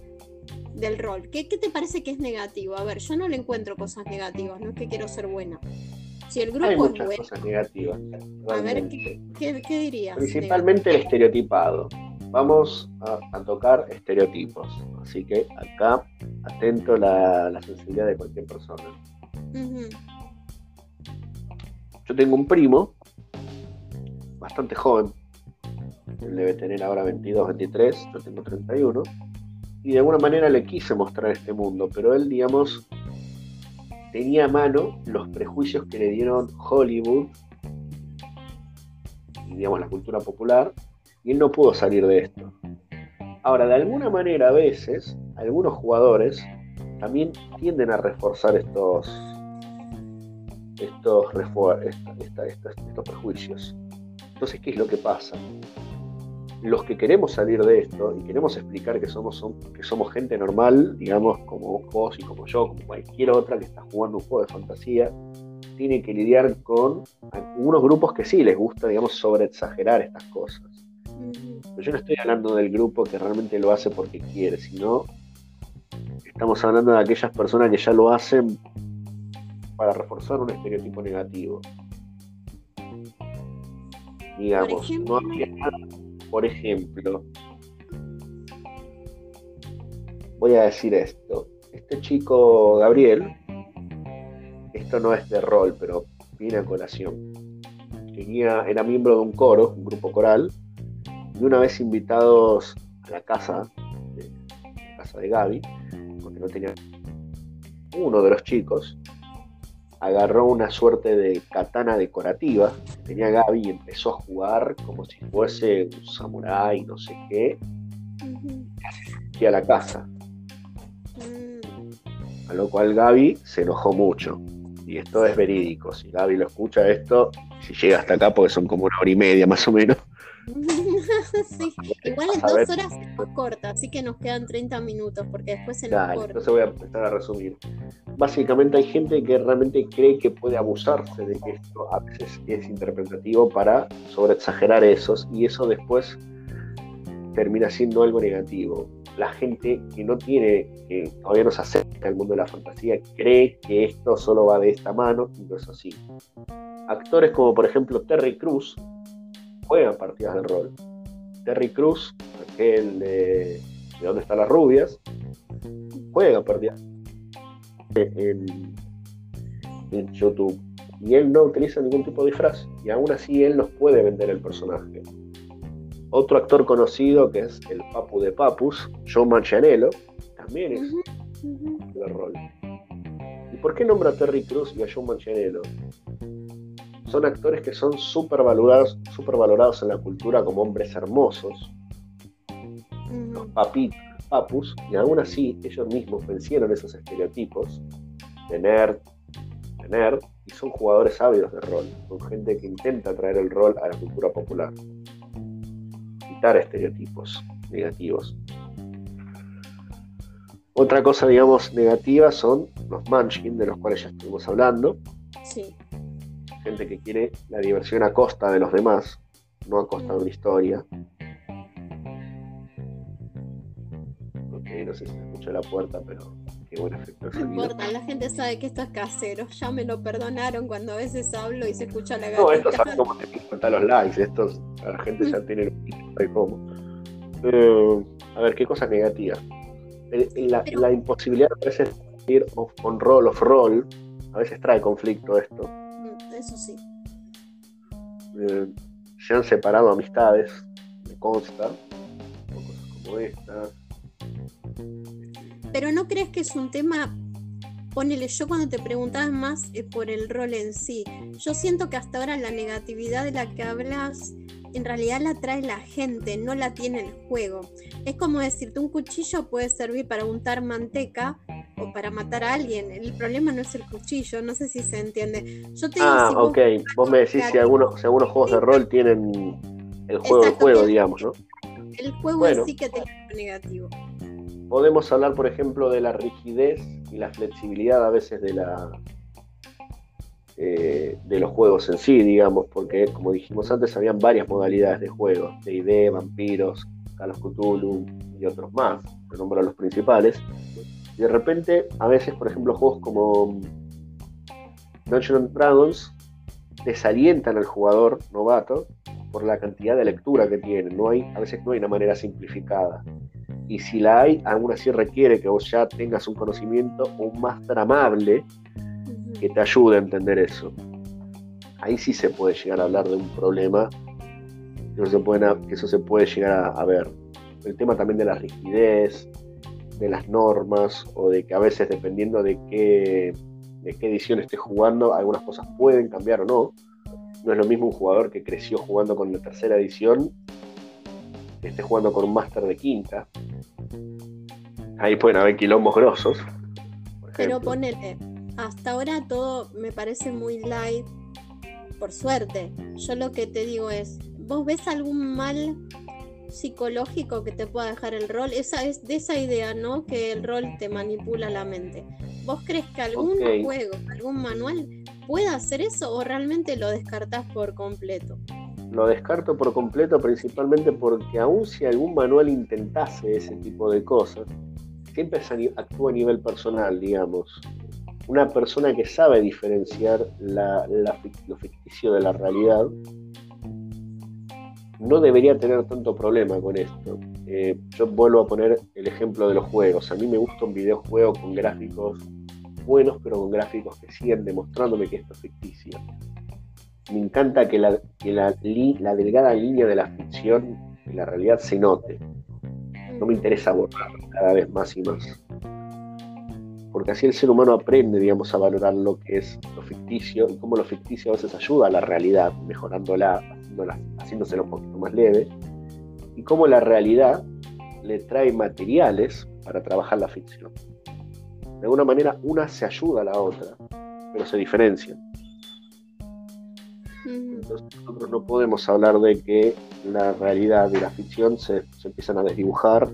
del rol. ¿Qué, te parece que es negativo? A ver, yo no le encuentro cosas negativas, no es que quiero ser buena. Si el grupo Hay muchas es bueno, cosas negativas. A ver, ¿qué, qué, dirías? Principalmente el estereotipado. Vamos a, tocar estereotipos. Así que acá, atento la, la sensibilidad de cualquier persona. Yo tengo un primo, bastante joven. Él debe tener ahora 22, 23, yo tengo 31 y de alguna manera le quise mostrar este mundo, pero él, digamos, tenía a mano los prejuicios que le dieron Hollywood y, digamos, la cultura popular, y él no pudo salir de esto. Ahora, de alguna manera, a veces, algunos jugadores también tienden a reforzar estos, estos, estos prejuicios. Entonces, ¿qué es lo que pasa? Los que queremos salir de esto y queremos explicar que somos, que somos gente normal, digamos, como vos y como yo, como cualquier otra que está jugando un juego de fantasía, tiene que lidiar con algunos grupos que sí les gusta, digamos, sobre exagerar estas cosas. Pero yo no estoy hablando del grupo que realmente lo hace porque quiere, sino estamos hablando de aquellas personas que ya lo hacen para reforzar un estereotipo negativo. Digamos, no había nada por ejemplo, voy a decir esto. Este chico Gabriel, esto no es de rol, pero viene a colación. Tenía, era miembro de un coro, un grupo coral, y una vez invitados a la casa, de, la casa de Gaby, porque no tenía uno de los chicos, agarró una suerte de katana decorativa que tenía Gaby y empezó a jugar como si fuese un samurái, no sé qué, y a la casa. A lo cual Gaby se enojó mucho. Y esto es verídico. Si Gaby lo escucha esto, si llega hasta acá, porque son como una hora y media más o menos, sí, igual en dos horas se nos corta, así que nos quedan 30 minutos porque después se nos corta. Entonces voy a empezar a resumir. Básicamente hay gente que realmente cree que puede abusarse de que esto a veces es interpretativo para sobreexagerar esos y eso después termina siendo algo negativo. La gente que no tiene, que todavía no se acerca al mundo de la fantasía, cree que esto solo va de esta mano y no es así. Actores como por ejemplo Terry Cruz, juegan partidas de rol. Terry Cruz, aquel de, de Dónde están las rubias, juega partidas en, en YouTube. Y él no utiliza ningún tipo de disfraz. Y aún así él nos puede vender el personaje. Otro actor conocido que es el Papu de Papus, Joe Manganiello, también es de rol. ¿Y por qué nombra a Terry Cruz y a Joe Manganiello? Son actores que son súper valorados, super valorados en la cultura como hombres hermosos, los papitos, papus, y aún así ellos mismos vencieron esos estereotipos de nerd, de nerd, y son jugadores ávidos de rol, son gente que intenta traer el rol a la cultura popular, quitar estereotipos negativos. Otra cosa, digamos, negativa son los Munchkin, de los cuales ya estuvimos hablando. Sí. Gente que quiere la diversión a costa de los demás, no a costa de una historia. Ok, no sé si se escucha la puerta, pero qué buen efecto No importa, la gente sabe que esto es casero. Ya me lo perdonaron cuando a veces hablo y se escucha la No, gatita. esto sabe cómo te cuenta los likes, estos, la gente ya tiene un de cómo. Eh, a ver, qué cosa negativa. La, Pero- la imposibilidad a veces de ir off- on roll, off roll, a veces trae conflicto esto. Eso sí. Eh, se han separado amistades, me consta, cosas como esta. Pero no crees que es un tema, ponele yo cuando te preguntabas más eh, por el rol en sí, yo siento que hasta ahora la negatividad de la que hablas en realidad la trae la gente, no la tiene el juego. Es como decirte, un cuchillo puede servir para untar manteca o para matar a alguien. El problema no es el cuchillo, no sé si se entiende. Yo te digo, Ah, si ok. Vos me decís si algunos, si algunos juegos de rol tienen el juego del Exacto, juego, que- digamos, ¿no? el juego Bueno. en sí que tiene lo negativo. Podemos hablar, por ejemplo, de la rigidez y la flexibilidad a veces de la eh, de los juegos en sí, digamos, porque como dijimos antes, habían varias modalidades de juegos, D&D, vampiros, Call of Cthulhu y otros más, te nombro los principales. Y de repente, a veces, por ejemplo, juegos como Dungeons and Dragons desalientan al jugador novato por la cantidad de lectura que tienen. No hay, a veces no hay una manera simplificada. Y si la hay, aún así requiere que vos ya tengas un conocimiento un máster amable que te ayude a entender eso. Ahí sí se puede llegar a hablar de un problema que, no se que eso se puede llegar a, a ver. El tema también de la rigidez, de las normas, o de que a veces dependiendo de qué, de qué edición estés jugando, algunas cosas pueden cambiar o no. No es lo mismo un jugador que creció jugando con la tercera edición que esté jugando con un máster de quinta. Ahí pueden haber quilombos grosos. Pero ponele, hasta ahora todo me parece muy light, por suerte. Yo lo que te digo es, ¿vos ves algún mal psicológico que te pueda dejar el rol? Esa es de esa idea, ¿no? Que el rol te manipula la mente. ¿Vos crees que algún juego, algún manual pueda hacer eso o realmente lo descartás por completo? Lo descarto por completo principalmente porque aun si algún manual intentase ese tipo de cosas, siempre actúa a nivel personal, digamos. Una persona que sabe diferenciar la- la lo ficticio de la realidad no debería tener tanto problema con esto. Eh, yo vuelvo a poner el ejemplo de los juegos. A mí me gusta un videojuego con gráficos buenos, pero con gráficos que siguen demostrándome que esto es ficticio me encanta que la, que la, delgada línea de la ficción y la realidad se note. No me interesa borrarla cada vez más y más. Porque así el ser humano aprende, digamos, a valorar lo que es lo ficticio y cómo lo ficticio a veces ayuda a la realidad, mejorándola, haciéndola, haciéndosela un poquito más leve. Y cómo la realidad le trae materiales para trabajar la ficción. De alguna manera, una se ayuda a la otra, pero se diferencian. Entonces nosotros no podemos hablar de que la realidad y la ficción se, se empiezan a desdibujar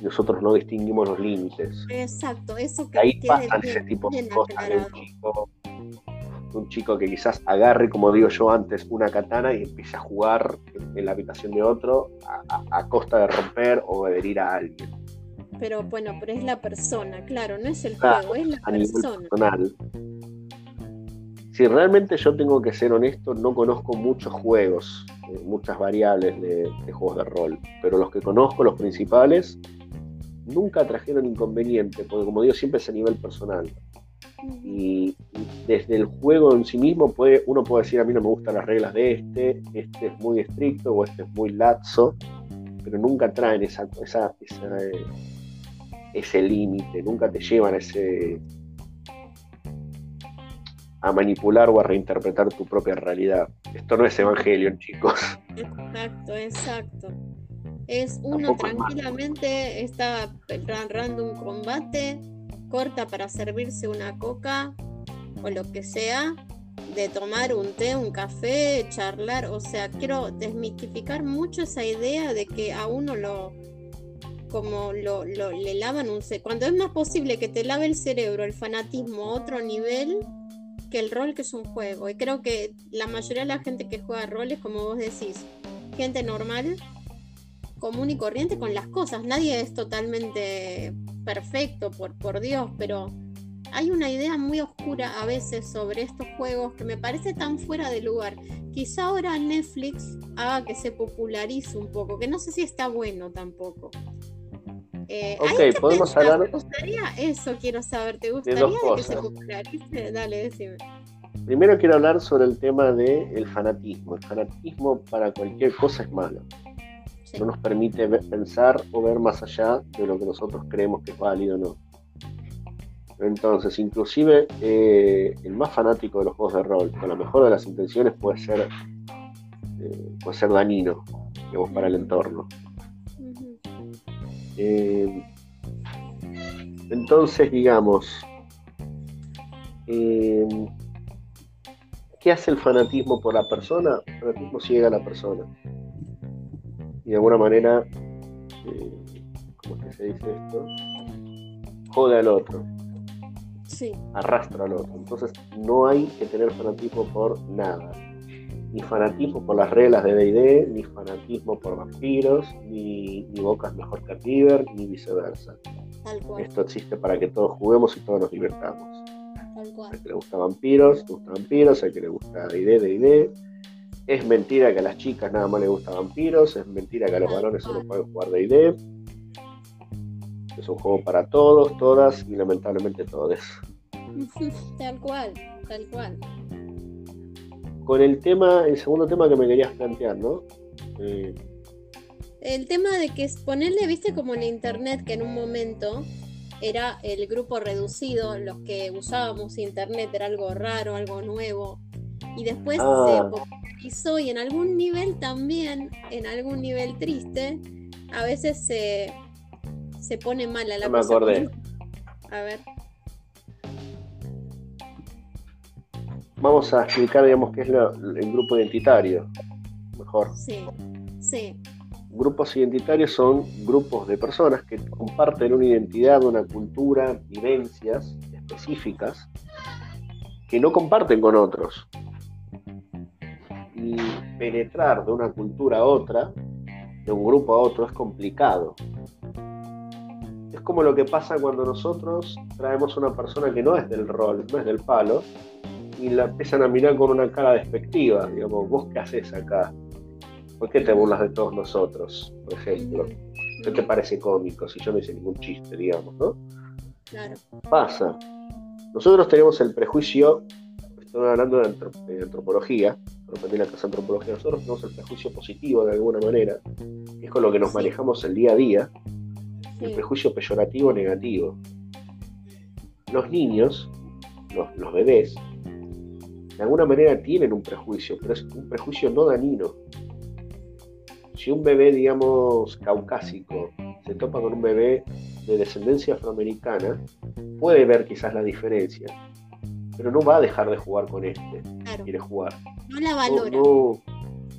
nosotros no distinguimos los límites. Exacto, eso que Ahí pasan bien- ese tipo de cosas de un chico, un chico que quizás agarre, como digo yo antes, una katana y empiece a jugar en, la habitación de otro a, a- a costa de romper o de herir a alguien. Pero bueno, pero es la persona, claro, no es el Claro, juego, es la a persona. personal. Si realmente yo tengo que ser honesto, no conozco muchos juegos, eh, muchas variables de, de juegos de rol, pero los que conozco, los principales, nunca trajeron inconveniente, porque como digo, siempre es a nivel personal. Y desde el juego en sí mismo, puede, uno puede decir, a mí no me gustan las reglas de este, este es muy estricto o este es muy laxo, pero nunca traen esa, esa, esa, ese límite, nunca te llevan ese a manipular o a reinterpretar tu propia realidad. Esto no es Evangelion, chicos. Exacto, exacto. Es uno es tranquilamente está narrando un combate, corta para servirse una coca o lo que sea, de tomar un té, un café, charlar. O sea, quiero desmitificar mucho esa idea de que a uno lo, como lo, le lavan un cerebro. Cuando es más posible que te lave el cerebro el fanatismo a otro nivel que el rol que es un juego. Y creo que la mayoría de la gente que juega roles, como vos decís, gente normal, común y corriente con las cosas. Nadie es totalmente perfecto, por, por Dios, pero hay una idea muy oscura a veces sobre estos juegos que me parece tan fuera de lugar. Quizá ahora Netflix haga que se popularice un poco, que no sé si está bueno tampoco. Eh, ok, podemos hablar. ¿Te gustaría eso? Quiero saber. ¿Te gustaría que se popularice? Dale, decime. Primero quiero hablar sobre el tema del fanatismo. El fanatismo para cualquier cosa es malo. No nos permite pensar o ver más allá de lo que nosotros creemos que es válido o no. Entonces, inclusive eh, el más fanático de los juegos de rol, con la mejor de las intenciones, puede ser, eh, puede ser dañino digamos, para el entorno. Eh, entonces, digamos, ¿qué hace el fanatismo por la persona? El fanatismo ciega a la persona. Y de alguna manera, ¿cómo es que se dice esto? Jode al otro arrastra al otro. Entonces no hay que tener fanatismo por nada. Ni fanatismo por las reglas de D&D, ni fanatismo por vampiros, ni, ni Bocas mejor que River, ni viceversa. Esto existe para que todos juguemos y todos nos divertamos. Al que le gusta vampiros, le gusta vampiros, al que le gusta D&D, D&D. Es mentira que a las chicas nada más le gusta vampiros, es mentira que a los varones solo pueden jugar D&D. Es un juego para todos, todas y lamentablemente todos. tal cual, tal cual. Con el tema, el segundo tema que me querías plantear, ¿no? Eh, el tema de que ponerle, viste, como en internet, que en un momento era el grupo reducido, los que usábamos internet, era algo raro, algo nuevo. Y después se ah. popularizó y en algún nivel también, en algún nivel triste, a veces se, se pone mala la no Me acordé. A ver. vamos a explicar, digamos, qué es el grupo identitario. Mejor. Sí, sí. Grupos identitarios son grupos de personas que comparten una identidad, una cultura, vivencias específicas que no comparten con otros. Y penetrar de una cultura a otra, de un grupo a otro, es complicado. Es como lo que pasa cuando nosotros traemos a una persona que no es del rol, no es del palo, y la empiezan a mirar con una cara despectiva, digamos, vos qué haces acá, ¿por qué te burlas de todos nosotros, por ejemplo? ¿Qué te parece cómico si yo no hice ningún chiste, digamos, ¿no? Claro. Pasa. Nosotros tenemos el prejuicio, estoy hablando de, antropología, la antropología, nosotros tenemos el prejuicio positivo de alguna manera, que es con lo que nos manejamos el día a día, el prejuicio peyorativo negativo. Los niños, los, los bebés, de alguna manera tienen un prejuicio, pero es un prejuicio no dañino. Si un bebé, digamos, caucásico se topa con un bebé de descendencia afroamericana, puede ver quizás la diferencia, pero no va a dejar de jugar con este. Quiere jugar. No la valora.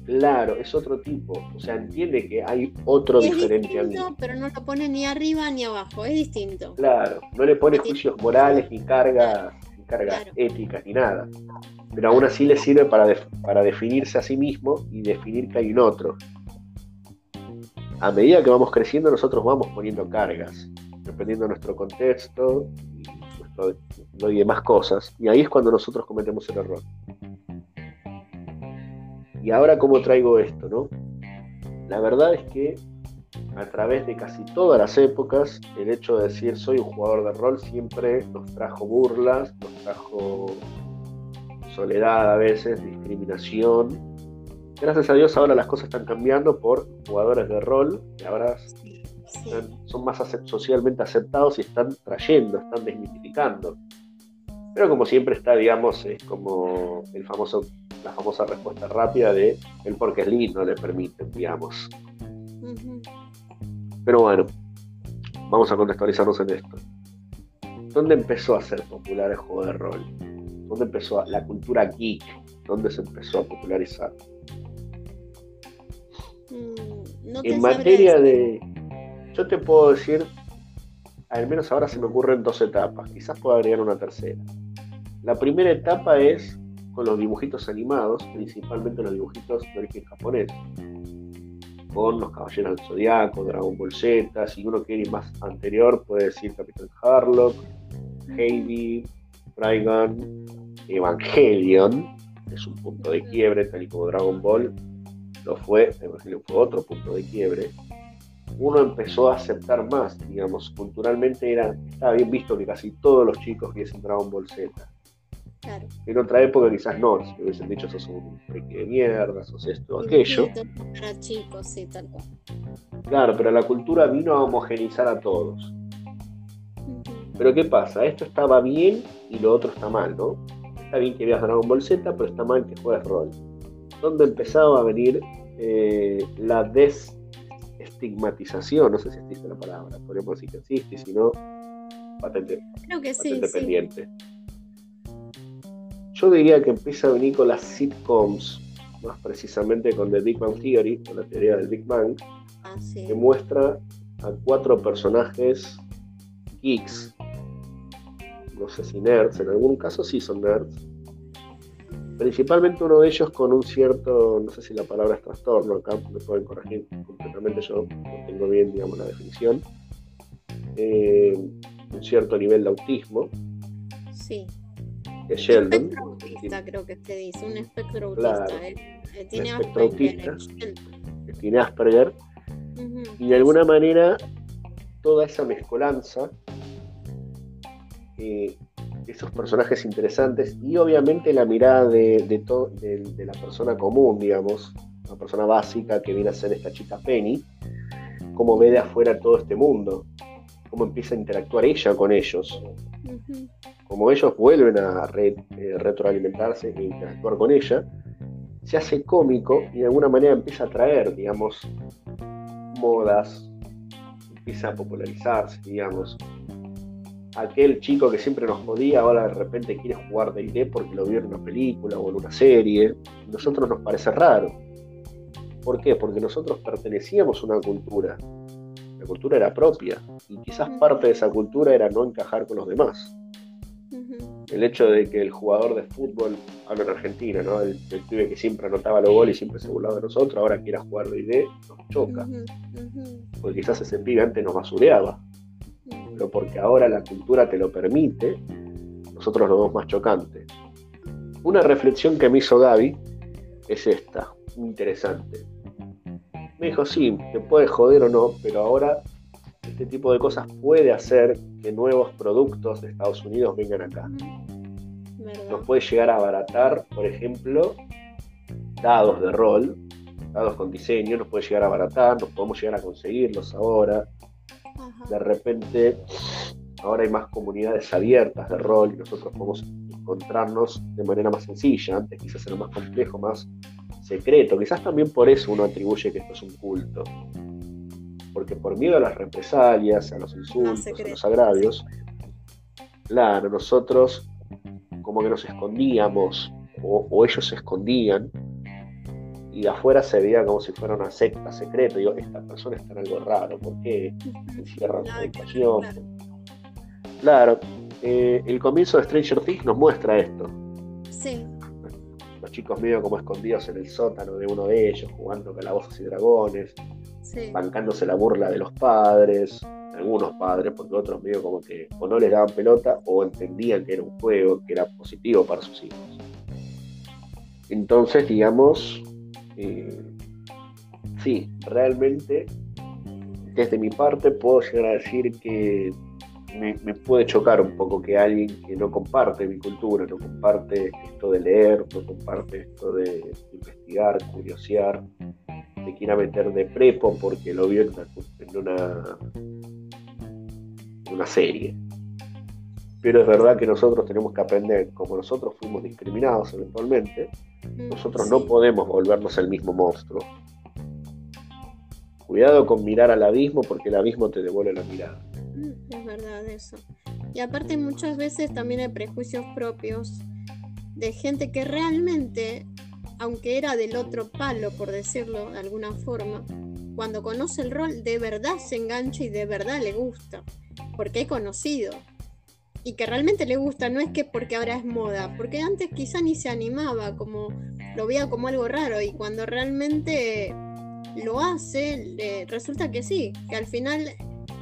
claro, es otro tipo. O sea, entiende que hay otro diferente a mí. Pero no lo pone ni arriba ni abajo, es distinto. Claro, no le pone juicios morales ni cargas, ni cargas éticas ni nada pero aún así le sirve para, para definirse a sí mismo y definir que hay un otro. A medida que vamos creciendo, nosotros vamos poniendo cargas, dependiendo de nuestro contexto y, demás cosas, y ahí es cuando nosotros cometemos el error. Y ahora, ¿cómo traigo esto? No? La verdad es que a través de casi todas las épocas, el hecho de decir soy un jugador de rol siempre nos trajo burlas, nos trajo soledad a veces, discriminación. Gracias a Dios ahora las cosas están cambiando por jugadores de rol que ahora son más socialmente aceptados y están trayendo, están desmitificando. Pero como siempre está, digamos, es como el famoso, la famosa respuesta rápida de el porque es lindo le permite, digamos. Pero bueno, vamos a contextualizarnos en esto. ¿Dónde empezó a ser popular el juego de rol? ¿Dónde empezó la cultura geek? ¿Dónde se empezó a popularizar? Mm, en materia de... Yo te puedo decir, al menos ahora se me ocurren dos etapas, quizás pueda agregar una tercera. La primera etapa es con los dibujitos animados, principalmente los dibujitos de origen japonés, con los Caballeros del Zodiaco, Dragon Ball Z, si uno quiere ir más anterior puede decir Capitán Harlock, Heidi, Trigun, Evangelion, es un punto de quiebre, tal y como Dragon Ball lo fue, Evangelion fue otro punto de quiebre, uno empezó a aceptar más, digamos, culturalmente era, estaba bien visto que casi todos los chicos viesen Dragon Ball Z. Claro. En otra época quizás no, si hubiesen dicho sos un friki de mierda, sos esto o aquello. Para chicos, sí, tal cual. Claro, pero la cultura vino a homogenizar a todos. Pero ¿qué pasa? Esto estaba bien y lo otro está mal, ¿no? Está bien que veas Dragon Ball Z, pero está mal que juegues rol. ¿Dónde empezaba a venir eh, la desestigmatización? No sé si existe la palabra, podemos decir que existe, si no, patente, Creo que patente pendiente. Yo diría que empieza a venir con las sitcoms, más precisamente con The Big Bang Theory, con la teoría del Big Bang, ah, que muestra a cuatro personajes geeks, no sé si nerds, en algún caso sí son nerds, principalmente uno de ellos con un cierto, no sé si la palabra es trastorno, acá me pueden corregir completamente, yo no tengo bien, digamos, la definición, eh, un cierto nivel de autismo. Sí. Que Sheldon. Espectro autista, creo que se dice, un espectro autista. Claro, eh, eh, tiene espectro Asperger. autista, que tiene Asperger, y de alguna manera toda esa mezcolanza, eh, esos personajes interesantes y obviamente la mirada de, de, de, la persona común, digamos, la persona básica que viene a ser esta chica Penny, cómo ve de afuera todo este mundo, cómo empieza a interactuar ella con ellos, como ellos vuelven a eh, retroalimentarse e interactuar con ella, se hace cómico y de alguna manera empieza a traer, digamos, modas, empieza a popularizarse, digamos. Aquel chico que siempre nos jodía ahora de repente quiere jugar de ID porque lo vio en una película o en una serie. A nosotros nos parece raro. ¿Por qué? Porque nosotros pertenecíamos a una cultura. La cultura era propia y quizás parte de esa cultura era no encajar con los demás. El hecho de que el jugador de fútbol, hablo en Argentina, ¿no? el, el pibe que siempre anotaba los goles y siempre se burlaba de nosotros, ahora quiera jugar de ID, nos choca. Porque quizás ese pibe antes nos basureaba. Porque ahora la cultura te lo permite, nosotros lo vemos más chocante. Una reflexión que me hizo Gaby es esta, interesante. Me dijo, sí, te puede joder o no, pero ahora este tipo de cosas puede hacer que nuevos productos de Estados Unidos vengan acá. Nos puede llegar a abaratar, por ejemplo, dados de rol, dados con diseño, nos puede llegar a abaratar, nos podemos llegar a conseguirlos ahora. De repente, ahora hay más comunidades abiertas de rol y nosotros podemos encontrarnos de manera más sencilla. Antes quizás era más complejo, más secreto. Quizás también por eso uno atribuye que esto es un culto porque por miedo a las represalias, a los insultos, a los agravios, claro, nosotros como que nos escondíamos, o, ellos se escondían, y afuera se veía como si fuera una secta secreta. Digo, esta persona está en algo raro, ¿por qué encierran su habitación? Claro, eh, el comienzo de Stranger Things nos muestra esto. Sí. Los chicos medio como escondidos en el sótano de uno de ellos, jugando calabozos y dragones bancándose la burla de los padres, algunos padres, porque otros medio como que o no les daban pelota o entendían que era un juego, que era positivo para sus hijos. Entonces, digamos, eh, sí, realmente, desde mi parte puedo llegar a decir que me, puede chocar un poco que alguien que no comparte mi cultura, no comparte esto de leer, no comparte esto de investigar, curiosear, te quiera meter de prepo porque lo vio en una, una, serie. Pero es verdad que nosotros tenemos que aprender, como nosotros fuimos discriminados eventualmente, mm, nosotros no podemos volvernos el mismo monstruo. Cuidado con mirar al abismo porque el abismo te devuelve la mirada. Mm, es verdad eso. Y aparte muchas veces también hay prejuicios propios de gente que realmente aunque era del otro palo, por decirlo de alguna forma, cuando conoce el rol de verdad se engancha y de verdad le gusta, porque he conocido. Y que realmente le gusta, no es que porque ahora es moda, porque antes quizá ni se animaba, como lo veía como algo raro y cuando realmente lo hace, resulta que sí, que al final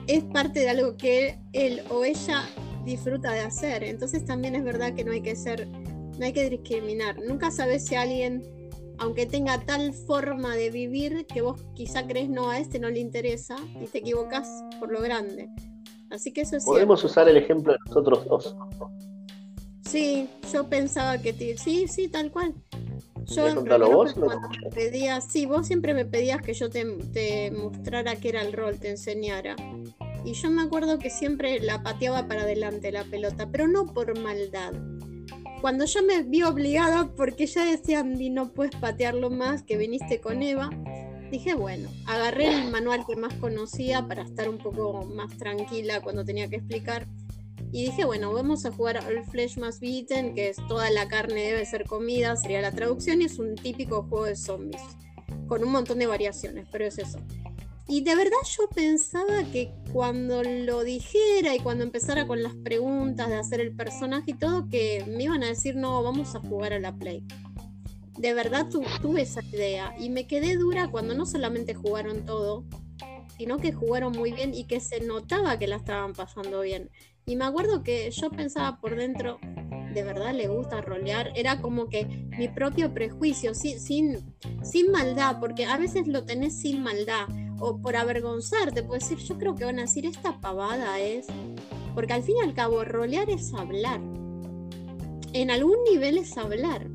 es parte de algo que él o ella disfruta de hacer. Entonces también es verdad que no hay que ser, no hay que discriminar. Nunca sabes si alguien, aunque tenga tal forma de vivir que vos quizá crees no a este no le interesa y te equivocas por lo grande. Así que eso es Podemos usar el ejemplo de nosotros dos. Sí, yo pensaba que sí, sí, tal cual. Yo vos, cuando me pedías, sí, vos siempre me pedías que yo te, te mostrara qué era el rol, te enseñara. Y yo me acuerdo que siempre la pateaba para adelante la pelota, pero no por maldad. Cuando yo me vi obligada, porque ya decía Andy, no puedes patearlo más, que viniste con Eva, dije, bueno, agarré el manual que más conocía para estar un poco más tranquila cuando tenía que explicar. Y dije, bueno, vamos a jugar al Flesh Más Beaten, que es toda la carne debe ser comida, sería la traducción, y es un típico juego de zombies, con un montón de variaciones, pero es eso. Y de verdad yo pensaba que cuando lo dijera y cuando empezara con las preguntas de hacer el personaje y todo, que me iban a decir, no, vamos a jugar a la Play. De verdad tuve esa idea y me quedé dura cuando no solamente jugaron todo, sino que jugaron muy bien y que se notaba que la estaban pasando bien. Y me acuerdo que yo pensaba por dentro, de verdad le gusta rolear, era como que mi propio prejuicio, sin, sin, sin maldad, porque a veces lo tenés sin maldad o por avergonzarte, puedes decir, yo creo que van a decir, esta pavada es, porque al fin y al cabo, rolear es hablar. En algún nivel es hablar.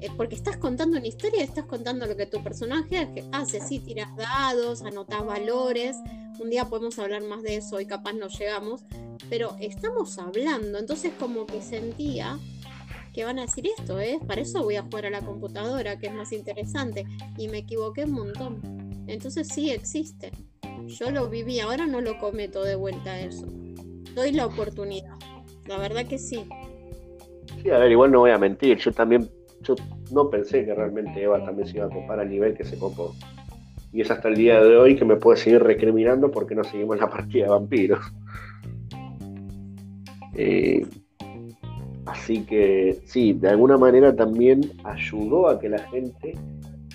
Eh, porque estás contando una historia, estás contando lo que tu personaje hace, sí, tiras dados, anotas valores, un día podemos hablar más de eso y capaz no llegamos, pero estamos hablando, entonces como que sentía que van a decir esto, ¿eh? Para eso voy a jugar a la computadora, que es más interesante, y me equivoqué un montón. Entonces sí existe. Yo lo viví, ahora no lo cometo de vuelta eso. Doy la oportunidad. La verdad que sí. Sí, a ver, igual no voy a mentir. Yo también, yo no pensé que realmente Eva también se iba a copar al nivel que se copó. Y es hasta el día de hoy que me puede seguir recriminando porque no seguimos la partida de vampiros. Eh, así que sí, de alguna manera también ayudó a que la gente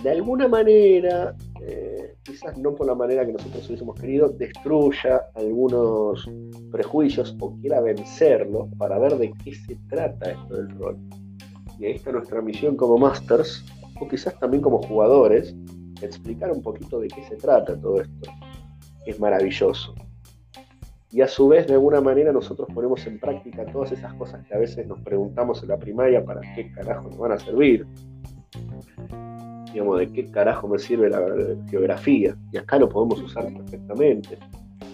de alguna manera, eh, quizás no por la manera que nosotros hubiésemos querido, destruya algunos prejuicios o quiera vencerlos para ver de qué se trata esto del rol. Y ahí está nuestra misión como masters, o quizás también como jugadores, explicar un poquito de qué se trata todo esto, es maravilloso. Y a su vez, de alguna manera, nosotros ponemos en práctica todas esas cosas que a veces nos preguntamos en la primaria para qué carajo nos van a servir digamos, de qué carajo me sirve la geografía. Y acá lo podemos usar perfectamente.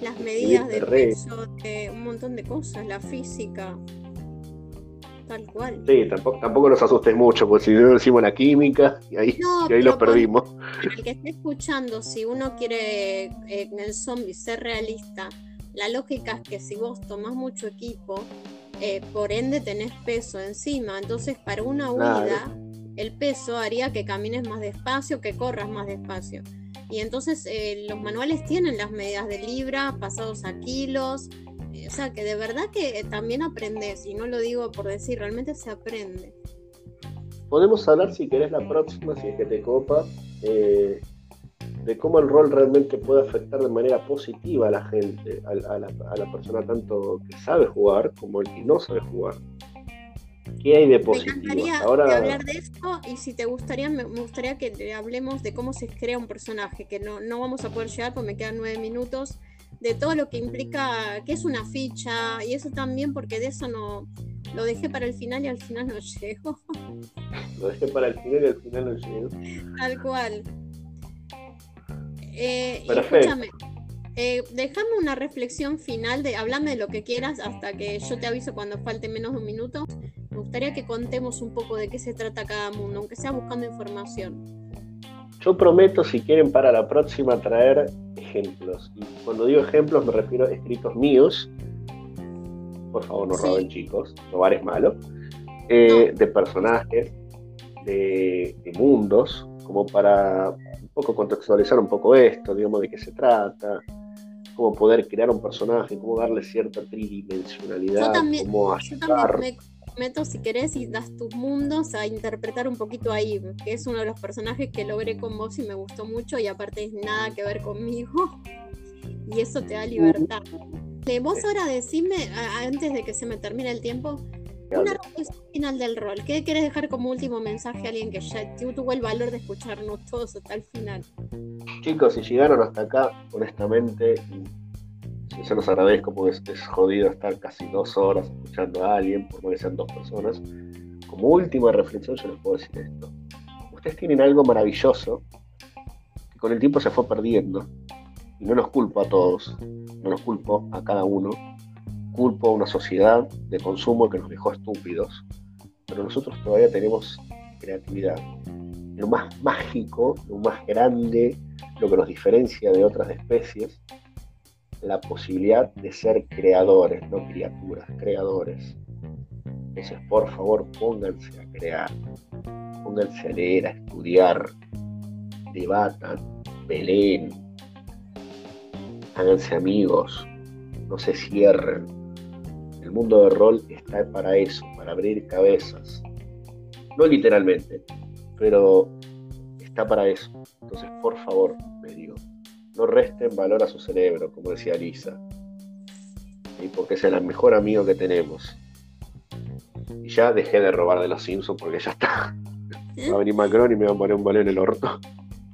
Las medidas de peso, de un montón de cosas, la física. Tal cual. Sí, tampoco, tampoco nos asustes mucho, porque si no decimos la química, y ahí, y ahí lo perdimos. el que esté escuchando, si uno quiere eh, en el zombie ser realista, la lógica es que si vos tomás mucho equipo, eh, por ende tenés peso encima. Entonces, para una huida, el peso haría que camines más despacio, que corras más despacio. Y entonces eh, los manuales tienen las medidas de libra pasados a kilos. Eh, o sea que de verdad que también aprendes, y no lo digo por decir, realmente se aprende. Podemos hablar si querés la próxima, si es que te copa, eh, de cómo el rol realmente puede afectar de manera positiva a la gente, a, la, a la persona tanto que sabe jugar como el que no sabe jugar. ¿Qué hay de positivo? Me encantaría Ahora... hablar de esto y si te gustaría, me gustaría que hablemos de cómo se crea un personaje, que no, no vamos a poder llegar porque me quedan nueve minutos, de todo lo que implica, que es una ficha y eso también porque de eso no, lo dejé para el final y al final no llego. Lo dejé para el final y al final no llego. Tal cual. Eh, escúchame, eh, déjame una reflexión final de, hablame de lo que quieras hasta que yo te aviso cuando falte menos de un minuto. Me gustaría que contemos un poco de qué se trata cada mundo, aunque sea buscando información. Yo prometo, si quieren, para la próxima traer ejemplos. Y cuando digo ejemplos me refiero a escritos míos. Por favor, no roben chicos, robar es malo. Eh, de personajes, de, mundos, como para poco contextualizar un poco esto, digamos, de qué se trata, cómo poder crear un personaje, cómo darle cierta tridimensionalidad, Yo también, cómo yo ayudar. también meto, si querés, y das tus mundos a interpretar un poquito ahí, que es uno de los personajes que logré con vos y me gustó mucho, y aparte es nada que ver conmigo, y eso te da libertad. Vos ahora decime, antes de que se me termine el tiempo, una reflexión final del rol. ¿Qué querés dejar como último mensaje a alguien que ya tu- tuvo el valor de escucharnos todos hasta el final? Chicos, si llegaron hasta acá, honestamente, y se los agradezco porque es, es jodido estar casi dos horas escuchando a alguien, por más que sean dos personas. Como última reflexión, yo les puedo decir esto. Ustedes tienen algo maravilloso que con el tiempo se fue perdiendo. Y no los culpo a todos, no los culpo a cada uno. Culpo a una sociedad de consumo que nos dejó estúpidos. Pero nosotros todavía tenemos creatividad. Lo más mágico, lo más grande, lo que nos diferencia de otras especies, la posibilidad de ser creadores, no criaturas, creadores. Entonces, por favor, pónganse a crear, pónganse a leer, a estudiar, debatan, peleen, háganse amigos, no se cierren. El mundo de rol está para eso, para abrir cabezas. No literalmente, pero está para eso. Entonces, por favor, les digo, no resten valor a su cerebro, como decía Lisa, ¿sí? porque es el mejor amigo que tenemos. Y ya dejé de robar de los Simpsons porque ya está. Va a venir Macron y me va a poner un balón en el orto.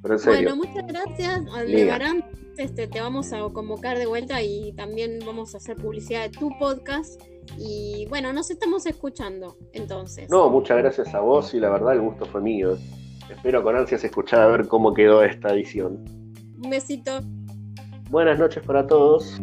Pero en serio, Bueno, muchas gracias. Aldebarán. Este, te vamos a convocar de vuelta y también vamos a hacer publicidad de tu podcast. Y bueno, nos estamos escuchando entonces. no, muchas gracias a vos y la verdad el gusto fue mío. Espero con ansias escuchar a ver cómo quedó esta edición. Un besito. Buenas noches para todos.